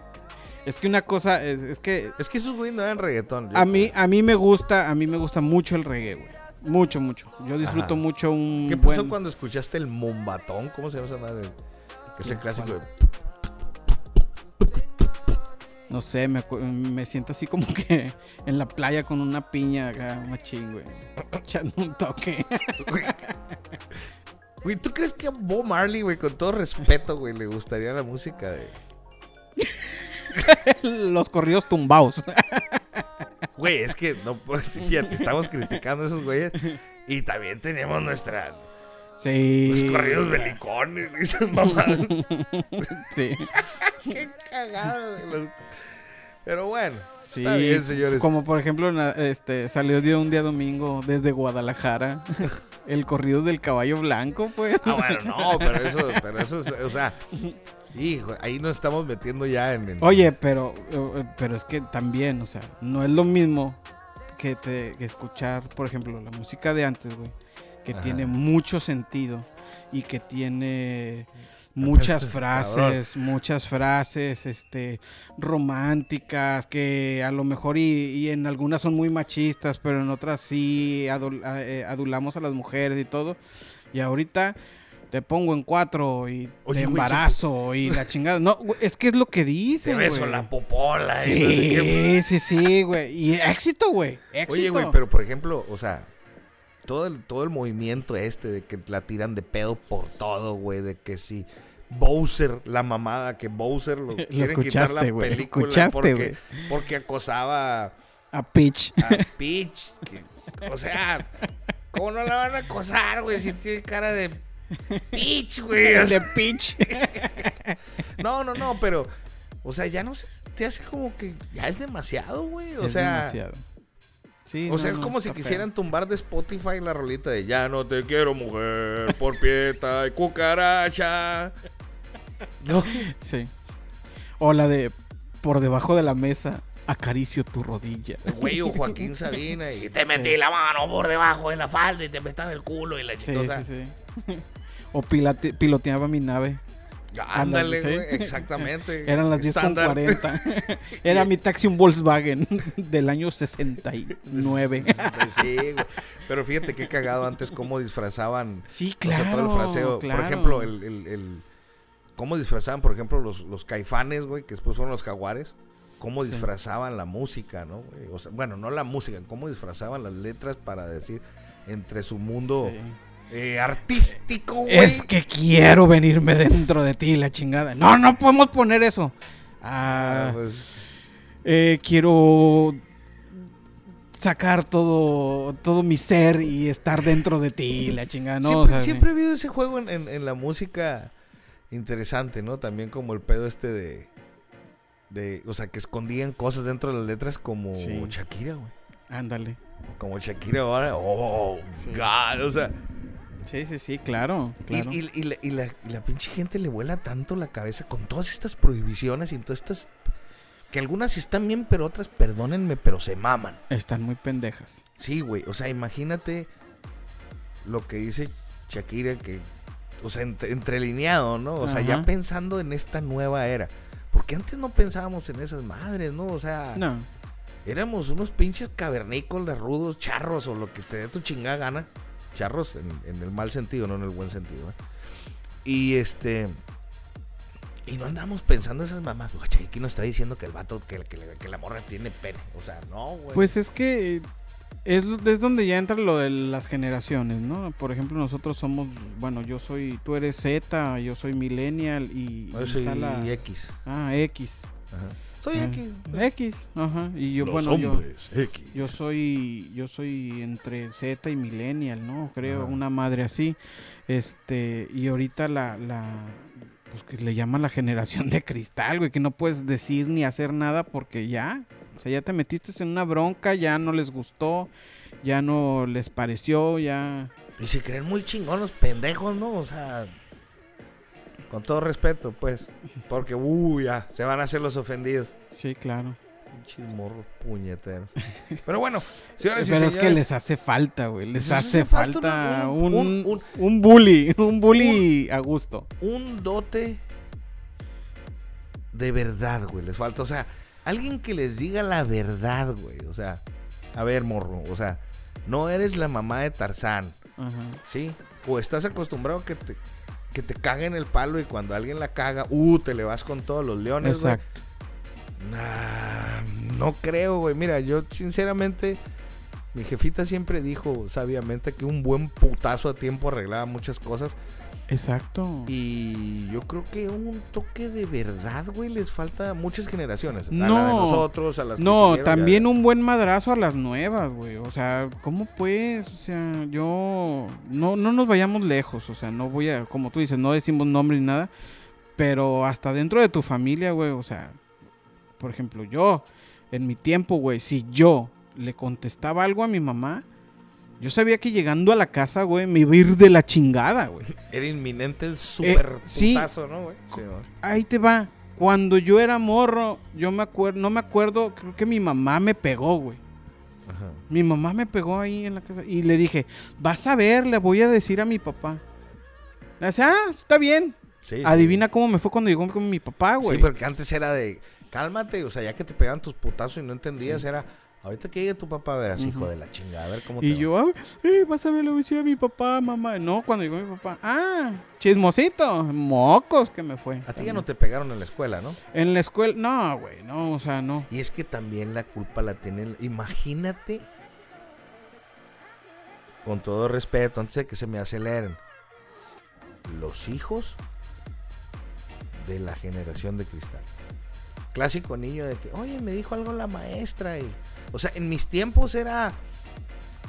S3: Es que una cosa, es, es que
S2: Es que esos güeyes no eran reggaetón.
S3: a mí,
S2: creo.
S3: a mí me gusta, a mí me gusta mucho el reggae, güey. Mucho, mucho. Yo disfruto
S2: Ajá.
S3: mucho un
S2: ¿Qué pasó
S3: buen...
S2: cuando escuchaste el mombatón? ¿Cómo se llama esa madre? Que es el
S3: ¿Cuál?
S2: clásico de.
S3: No sé, me, me siento así como que en la playa con una piña acá, machín, güey. Echando un toque.
S2: Güey, ¿tú crees que a Bob Marley, güey, con todo respeto, güey, le gustaría la música de.
S3: Los corridos tumbados.
S2: Güey, es que no, pues, fíjate, estamos criticando a esos güeyes. Y también tenemos nuestra.
S3: Sí.
S2: Los corridos belicones, esas mamadas.
S3: Sí.
S2: Qué cagado, los- Pero bueno,
S3: Sí.
S2: está bien, señores.
S3: Como por ejemplo, este salió de un día domingo desde Guadalajara. El corrido del caballo blanco, pues.
S2: Ah, bueno, no, pero eso, pero eso, es, o sea, hijo, ahí nos estamos metiendo ya en. en-
S3: Oye, pero, eh, pero es que también, o sea, no es lo mismo que, te, que escuchar, por ejemplo, la música de antes, güey, que
S2: Ajá.
S3: tiene mucho sentido y que tiene muchas frases, muchas frases, este, románticas, que a lo mejor y, y en algunas son muy machistas, pero en otras sí adul- eh, adulamos a las mujeres y todo. Y ahorita te pongo en cuatro y
S2: Oye,
S3: te
S2: güey,
S3: embarazo y la chingada. No, güey, es que es lo que
S2: Te
S3: dicen,
S2: beso
S3: güey.
S2: la popola. y no sé qué.
S3: Sí, sí, sí, güey. Y éxito, güey. Éxito.
S2: Oye, güey, pero por ejemplo, o sea, todo el, todo el movimiento este de que la tiran de pedo por todo, güey, de que si Bowser, la mamada, que Bowser lo quieren quitar la
S3: escuchaste, güey,
S2: película
S3: escuchaste,
S2: porque, porque acosaba
S3: A Peach.
S2: a Peach. que- o sea, ¿cómo no la van a acosar, güey? Si tiene cara de Peach, güey.
S3: De Peach.
S2: no, no, no, pero, o sea, ya no se te hace como que ya es demasiado, güey. O
S3: Es
S2: sea,
S3: demasiado. Sí,
S2: o sea, es
S3: no,
S2: como si
S3: feo.
S2: quisieran tumbar de Spotify la rolita de Ya no te quiero, mujer, por pieta y cucaracha. No.
S3: Sí. O la de por debajo de la mesa, acaricio tu rodilla.
S2: Güey, o Joaquín Sabina y te metí la mano por debajo de la falda y te metaba el culo y la
S3: Sí,
S2: chica. o sea,
S3: sí, sí. O pilate- piloteaba mi nave.
S2: Ándale,
S3: sí.
S2: güey, exactamente.
S3: Eran las 10 con
S2: Estándar.
S3: 40. Era mi taxi un Volkswagen del año 69.
S2: Sí, güey. Pero fíjate qué cagado antes cómo disfrazaban
S3: Sí,
S2: o sea,
S3: claro.
S2: todo el fraseo.
S3: claro.
S2: Por ejemplo, el, el- el- cómo disfrazaban, por ejemplo, los, los caifanes, güey, que después fueron los jaguares. Cómo disfrazaban la música, ¿no? güey? O sea, bueno, no la música, cómo disfrazaban las letras para decir entre su mundo
S3: Sí.
S2: Eh, artístico, güey.
S3: Es que quiero venirme dentro de ti, la chingada. No, no podemos poner eso.
S2: Ah,
S3: Ah,
S2: pues,
S3: eh, quiero sacar todo, todo mi ser y estar dentro de ti, la chingada. No,
S2: siempre,
S3: o sea, sí.
S2: siempre he habido ese juego en, en- en la música interesante, ¿no? También como el pedo este de, de, o sea, que escondían cosas dentro de las letras como
S3: Sí.
S2: Shakira, güey.
S3: Ándale.
S2: Como Shakira ahora, oh,
S3: Sí.
S2: God, o sea,
S3: Sí, sí, sí, claro,
S2: y-
S3: claro.
S2: y, y la, y la- y la pinche gente le vuela tanto la cabeza con todas estas prohibiciones y todas estas, que algunas están bien, pero otras, perdónenme, pero se maman.
S3: Están muy pendejas.
S2: Sí, güey. O sea, imagínate lo que dice Shakira, que, o sea, entre- entrelineado, ¿no? O sea, ya pensando en esta nueva era. Porque antes no pensábamos en esas madres, ¿no? O sea,
S3: No.
S2: éramos unos pinches cavernícolas, rudos, charros o lo que te dé tu chingada gana. Charros en, en el mal sentido, no en el buen sentido. ¿eh? Y este. Y no andamos pensando en esas mamás. Oye, aquí nos está diciendo que el vato, que, que, que la morra tiene pene. O sea, no, güey.
S3: Pues es que es, es donde ya entra lo de las generaciones, ¿no? Por ejemplo, nosotros somos, bueno, yo soy, tú eres Z, yo soy millennial y,
S2: Yo soy
S3: la-
S2: X.
S3: Ah, X.
S2: Ajá. Soy
S3: Ah,
S2: X.
S3: X, ajá. Y yo,
S1: Los
S3: bueno, yo,
S1: hombres X.
S3: yo soy, yo soy entre Z y millennial, ¿no? Creo,
S2: Ajá.
S3: una madre así. Este, y ahorita la, la, pues que le llaman la generación de cristal, güey, que no puedes decir ni hacer nada porque ya, o sea, ya te metiste en una bronca, ya no les gustó, ya no les pareció, ya...
S2: Y se creen muy chingón los pendejos, ¿no? O sea. Con todo respeto, pues. Porque, uy, ya. Se van a hacer los ofendidos.
S3: Sí, claro.
S2: Pinches morros puñeteros. Pero bueno, señores y
S3: Pero es
S2: señores.
S3: que les hace falta, güey, les
S2: Les
S3: hace
S2: hace falta
S3: falta
S2: un-
S3: un,
S2: un-
S3: un, bully, un bully a gusto.
S2: un dote de verdad, güey. Les falta. O sea, alguien que les diga la verdad, güey. O sea, a ver, morro. O sea, no eres la mamá de Tarzán,
S3: Ajá.
S2: ¿sí? O estás acostumbrado que te, que te caguen el palo y cuando alguien la caga, uh, te le vas con todos los leones, güey. Nah, no creo, güey. Mira, yo sinceramente, mi jefita siempre dijo sabiamente que un buen putazo a tiempo arreglaba muchas cosas.
S3: Exacto.
S2: Y yo creo que un toque de verdad, güey, les falta a muchas generaciones. A la de
S3: No.
S2: nosotros, a las
S3: No, también
S2: ya-
S3: un buen madrazo a las nuevas, güey. O sea, ¿cómo pues? O sea, yo... No, no nos vayamos lejos. O sea, no voy a... Como tú dices, no decimos nombre ni nada. Pero hasta dentro de tu familia, güey. O sea, por ejemplo, yo, en mi tiempo, güey, si yo le contestaba algo a mi mamá, yo sabía que llegando a la casa, güey, me iba a ir de la chingada, güey.
S2: Era inminente el super
S3: Eh, sí.
S2: putazo, ¿no, güey? Sí, güey.
S3: Ahí te va. Cuando yo era morro, yo me acuerdo, no me acuerdo, creo que mi mamá me pegó, güey.
S2: Ajá.
S3: Mi mamá me pegó ahí en la casa y le dije, vas a ver, le voy a decir a mi papá. Le dice, ah, está bien.
S2: Sí.
S3: Adivina cómo me fue cuando llegó con mi papá, güey.
S2: Sí, porque antes era de cálmate, o sea, ya que te pegan tus putazos y no entendías, era ahorita que llegue tu papá, verás, hijo
S3: Ujú.
S2: de la chingada, a ver cómo te
S3: y
S2: va".
S3: yo, eh, vas a ver, le voy a decir a mi papá, mamá. No, cuando llegó mi papá, ah, chismosito, mocos que me fue.
S2: A ti ya no te pegaron en la escuela, ¿no?
S3: En la escuela, no, güey, no, o sea, no.
S2: Y es que también la culpa la tiene. Imagínate, con todo respeto, antes de que se me aceleren, los hijos de la generación de cristal. Clásico niño de que, oye, me dijo algo la maestra. Y, o sea, en mis tiempos era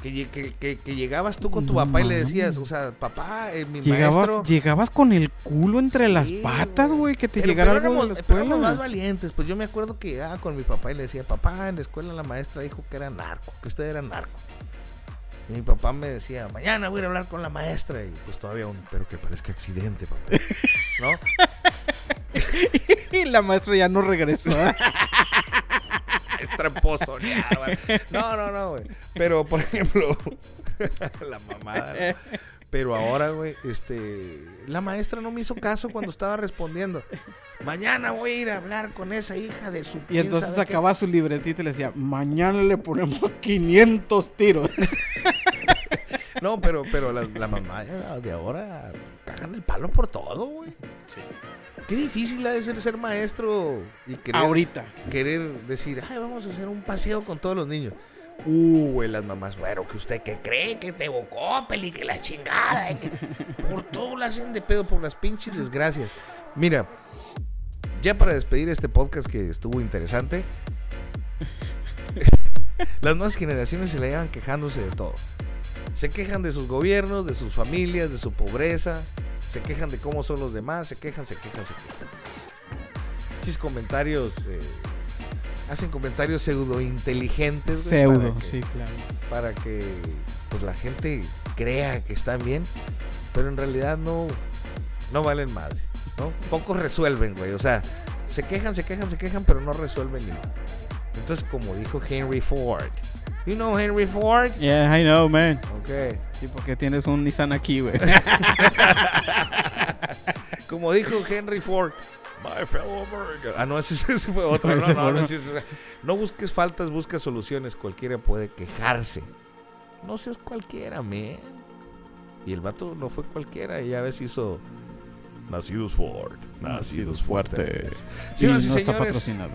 S2: que, que- que- que llegabas tú con tu
S3: No
S2: papá y le decías, o sea, papá, eh, mi
S3: Llegabas,
S2: maestro...
S3: llegabas con el culo entre las patas, güey, que te
S2: Pero-
S3: llegara
S2: pero
S3: algo de
S2: éramos,
S3: la
S2: pero éramos más valientes. Pues yo me acuerdo que llegaba con mi papá y le decía, papá, en la escuela la maestra dijo que era narco, que usted era narco. Y mi papá me decía, mañana voy a ir a hablar con la maestra. Y pues todavía un, pero que parezca accidente, papá. ¿No?
S3: y la maestra ya no regresó.
S2: es tramposo. No, no, no, güey. Pero, por ejemplo, la mamada. ¿no? Pero ahora, güey, este, la maestra no me hizo caso cuando estaba respondiendo. Mañana voy a ir a hablar con esa hija de su.
S3: y entonces
S2: sabe qué".
S3: sacaba su libretita y le decía, mañana le ponemos 500 tiros.
S2: No, pero, pero la, la mamá de ahora cagan el palo por todo, güey. Qué difícil ha de ser ser maestro y querer,
S3: Ahorita.
S2: querer decir, ay, vamos a hacer un paseo con todos los niños. Uh, las mamás, bueno, que usted que cree que te evocó, peli, que la chingada. que por todo la hacen de pedo, por las pinches desgracias. Mira, ya para despedir este podcast que estuvo interesante, las nuevas generaciones se la llevan quejándose de todo. Se quejan de sus gobiernos, de sus familias, de su pobreza. Se quejan de cómo son los demás. Se quejan, se quejan, se quejan. Sus comentarios. eh, hacen comentarios pseudo inteligentes.
S3: Pseudo,
S2: para que,
S3: sí, claro.
S2: para que pues, la gente crea que están bien. Pero en realidad no, no valen madre. ¿no? Pocos resuelven, güey. O sea, se quejan, se quejan, se quejan, pero no resuelven ni nada. Entonces, como dijo Henry Ford. You know Henry Ford?
S3: Yeah, I know, man.
S2: Ok.
S3: Sí, porque tienes un Nissan aquí, güey.
S2: Como dijo Henry Ford. My fellow American. Ah, no, ese, ese fue otro. No, no, no, sí, sí, sí. No busques faltas, busca soluciones. Cualquiera puede quejarse. No seas cualquiera, man. Y el vato no fue cualquiera. Y ya ves hizo. Nacidos Ford. Nacidos fuertes.
S3: Sí,
S2: Señoras y
S3: no está
S2: señores,
S3: patrocinado.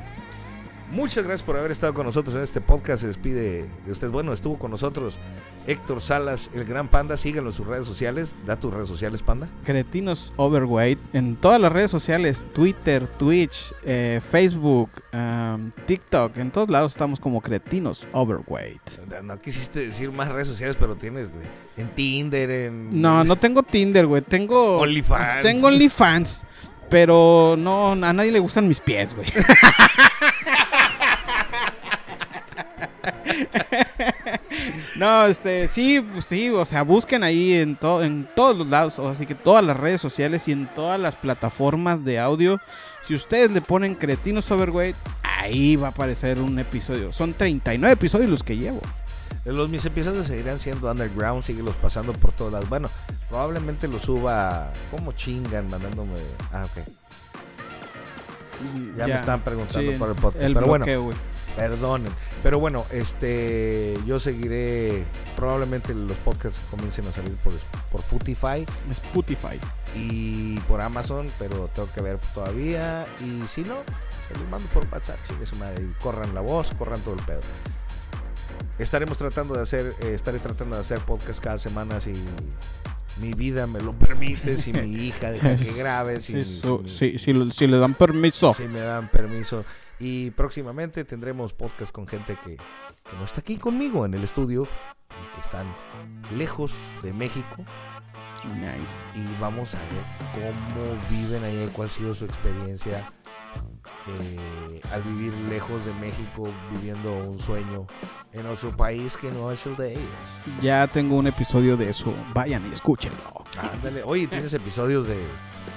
S2: Muchas gracias por haber estado con nosotros en este podcast. Se despide de usted. Bueno, estuvo con nosotros Héctor Salas, el gran panda. Síganlo en sus redes sociales. Da tus redes sociales, panda.
S3: Cretinos Overweight en todas las redes sociales, Twitter, Twitch, eh, Facebook, um, TikTok, en todos lados estamos como Cretinos Overweight.
S2: No quisiste decir más redes sociales, pero tienes en Tinder, en.
S3: No, no tengo Tinder, güey, tengo
S2: OnlyFans.
S3: tengo OnlyFans, pero no a nadie le gustan mis pies, güey. No, este, sí, sí, o sea, busquen ahí en, to- en todos los lados, así que todas las redes sociales y en todas las plataformas de audio. Si ustedes le ponen Cretinos Overweight, ahí va a aparecer un episodio. Son 39 episodios los que llevo.
S2: Los mis episodios seguirán siendo underground, síguelos pasando por todas las. Bueno, probablemente los suba. ¿Cómo chingan mandándome? Ah, ok. Ya, me estaban preguntando
S3: sí,
S2: por el podcast.
S3: el
S2: pero bueno. Perdonen. Pero bueno, este. Yo seguiré. Probablemente los podcasts comiencen a salir por, por Futify
S3: Spotify.
S2: y por Amazon, pero tengo que ver todavía. Y si no, se los mando por WhatsApp, chingue su madre, y corran la voz, corran todo el pedo. Estaremos tratando de hacer, eh, estaré tratando de hacer podcast cada semana si mi vida me lo permite, si mi hija deja que grabe, si, si
S3: si si le dan permiso.
S2: si me dan permiso. Y próximamente tendremos podcast con gente que, que no está aquí conmigo en el estudio y que están lejos de México
S3: Nice.
S2: y vamos a ver cómo viven ahí, cuál ha sido su experiencia eh, al vivir lejos de México, viviendo un sueño en otro país que no es el de ellos.
S3: Ya tengo un episodio de eso. Vayan y escúchenlo.
S2: Ándale, oye, tienes episodios de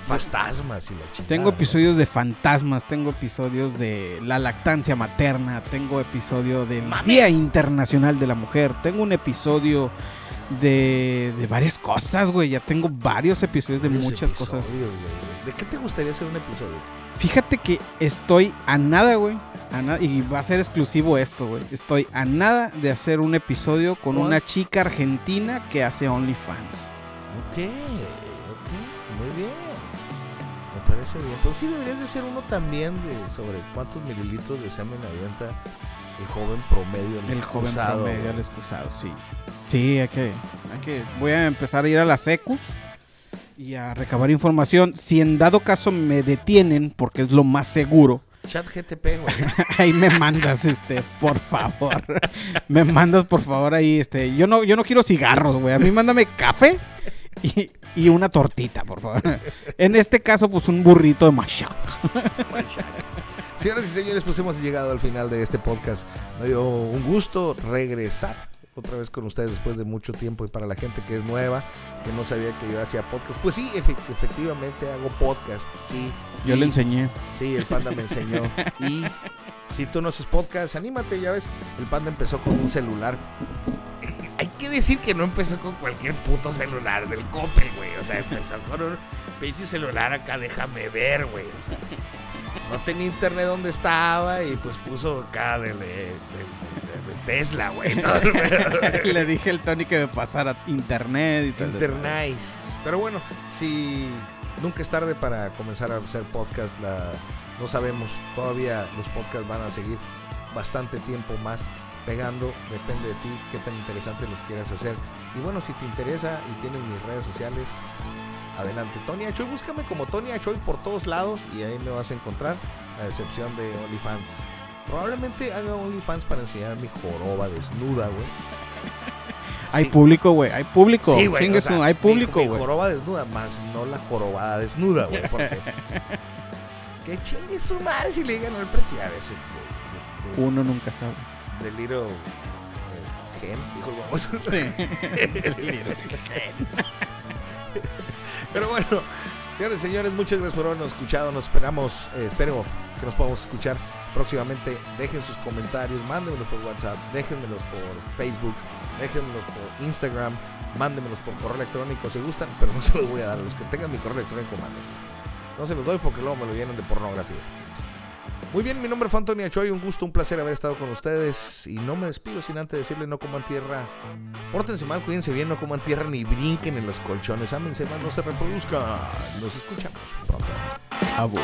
S2: fantasmas y la chingada.
S3: Tengo episodios de fantasmas, tengo episodios de la lactancia materna, tengo episodio del Día Internacional de la Mujer, tengo un episodio de, de varias cosas, güey. Ya tengo varios episodios de
S2: Varios
S3: muchas cosas.
S2: güey. ¿De qué te gustaría hacer un episodio?
S3: Fíjate que estoy a nada, güey. a na- y va a ser exclusivo esto, güey. Estoy a nada de hacer un episodio con
S2: ¿Cuál?
S3: una chica argentina que hace OnlyFans.
S2: Ok, ok, muy bien. Parece bien. Pero sí deberías de hacer uno también de sobre cuántos mililitros de semen avienta el joven promedio. en
S3: El joven
S2: excusado,
S3: promedio, el excusado, sí. Sí, hay que, hay que. Voy a empezar a ir a las secus y a recabar información. Si en dado caso me detienen, porque es lo más seguro,
S2: Chat GTP, güey.
S3: ahí me mandas, este, por favor. me mandas, por favor, ahí, este. Yo no, yo no quiero cigarros, güey. A mí mándame café y, y una tortita, por favor. en este caso, pues un burrito de machaca.
S2: Señoras y señores, pues hemos llegado al final de este podcast. Me dio un gusto regresar otra vez con ustedes después de mucho tiempo y para la gente que es nueva, que no sabía que yo hacía podcast. Pues sí, efe- efectivamente hago podcast, sí.
S3: Yo
S2: Y-
S3: le enseñé.
S2: Sí, el panda me enseñó. Y si tú no haces podcast, anímate, ya ves. El panda empezó con un celular. Que decir que no empezó con cualquier puto celular del Coppel, güey. O sea, empezó con un pinche celular acá, déjame ver, güey. O sea, no tenía internet donde estaba y pues puso acá de, de- de- de Tesla, güey. todo
S3: le dije al Tony que me pasara internet y tal.
S2: Internice. Pero bueno, si nunca es tarde para comenzar a hacer podcast, la, no sabemos. Todavía los podcasts van a seguir bastante tiempo más pegando. Depende de ti qué tan interesante los quieras hacer. Y bueno, si te interesa y tienes mis redes sociales, adelante. Tony Achoy, búscame como Tony Achoy por todos lados y ahí me vas a encontrar, a excepción de OnlyFans. Probablemente haga OnlyFans para enseñar mi joroba desnuda, güey.
S3: Hay
S2: Sí.
S3: público, güey. Hay público.
S2: Sí, güey. O sea,
S3: hay público, güey.
S2: joroba desnuda, más no la jorobada desnuda, güey. Porque. que chingue su madre si le digan el precio. A veces. De, de,
S3: Uno nunca sabe.
S2: De Little. eh, Gen, dijo el baboso. Pero bueno, señores y señores, muchas gracias por habernos escuchado. Nos esperamos, eh, espero que nos podamos escuchar próximamente. Dejen sus comentarios, mándenmelos por WhatsApp, déjenmelos por Facebook, déjenmelos por Instagram, mándenmelos por correo electrónico si gustan, pero no se los voy a dar. A los que tengan mi correo electrónico, mándenme. No se los doy porque luego me lo llenan de pornografía. Muy bien, mi nombre fue Antonio Achoy, un gusto, un placer haber estado con ustedes y no me despido sin antes decirle no coman tierra. Pórtense mal, cuídense bien, no coman tierra ni brinquen en los colchones, ámense más, no se reproduzcan. Nos escuchamos.
S3: Abu.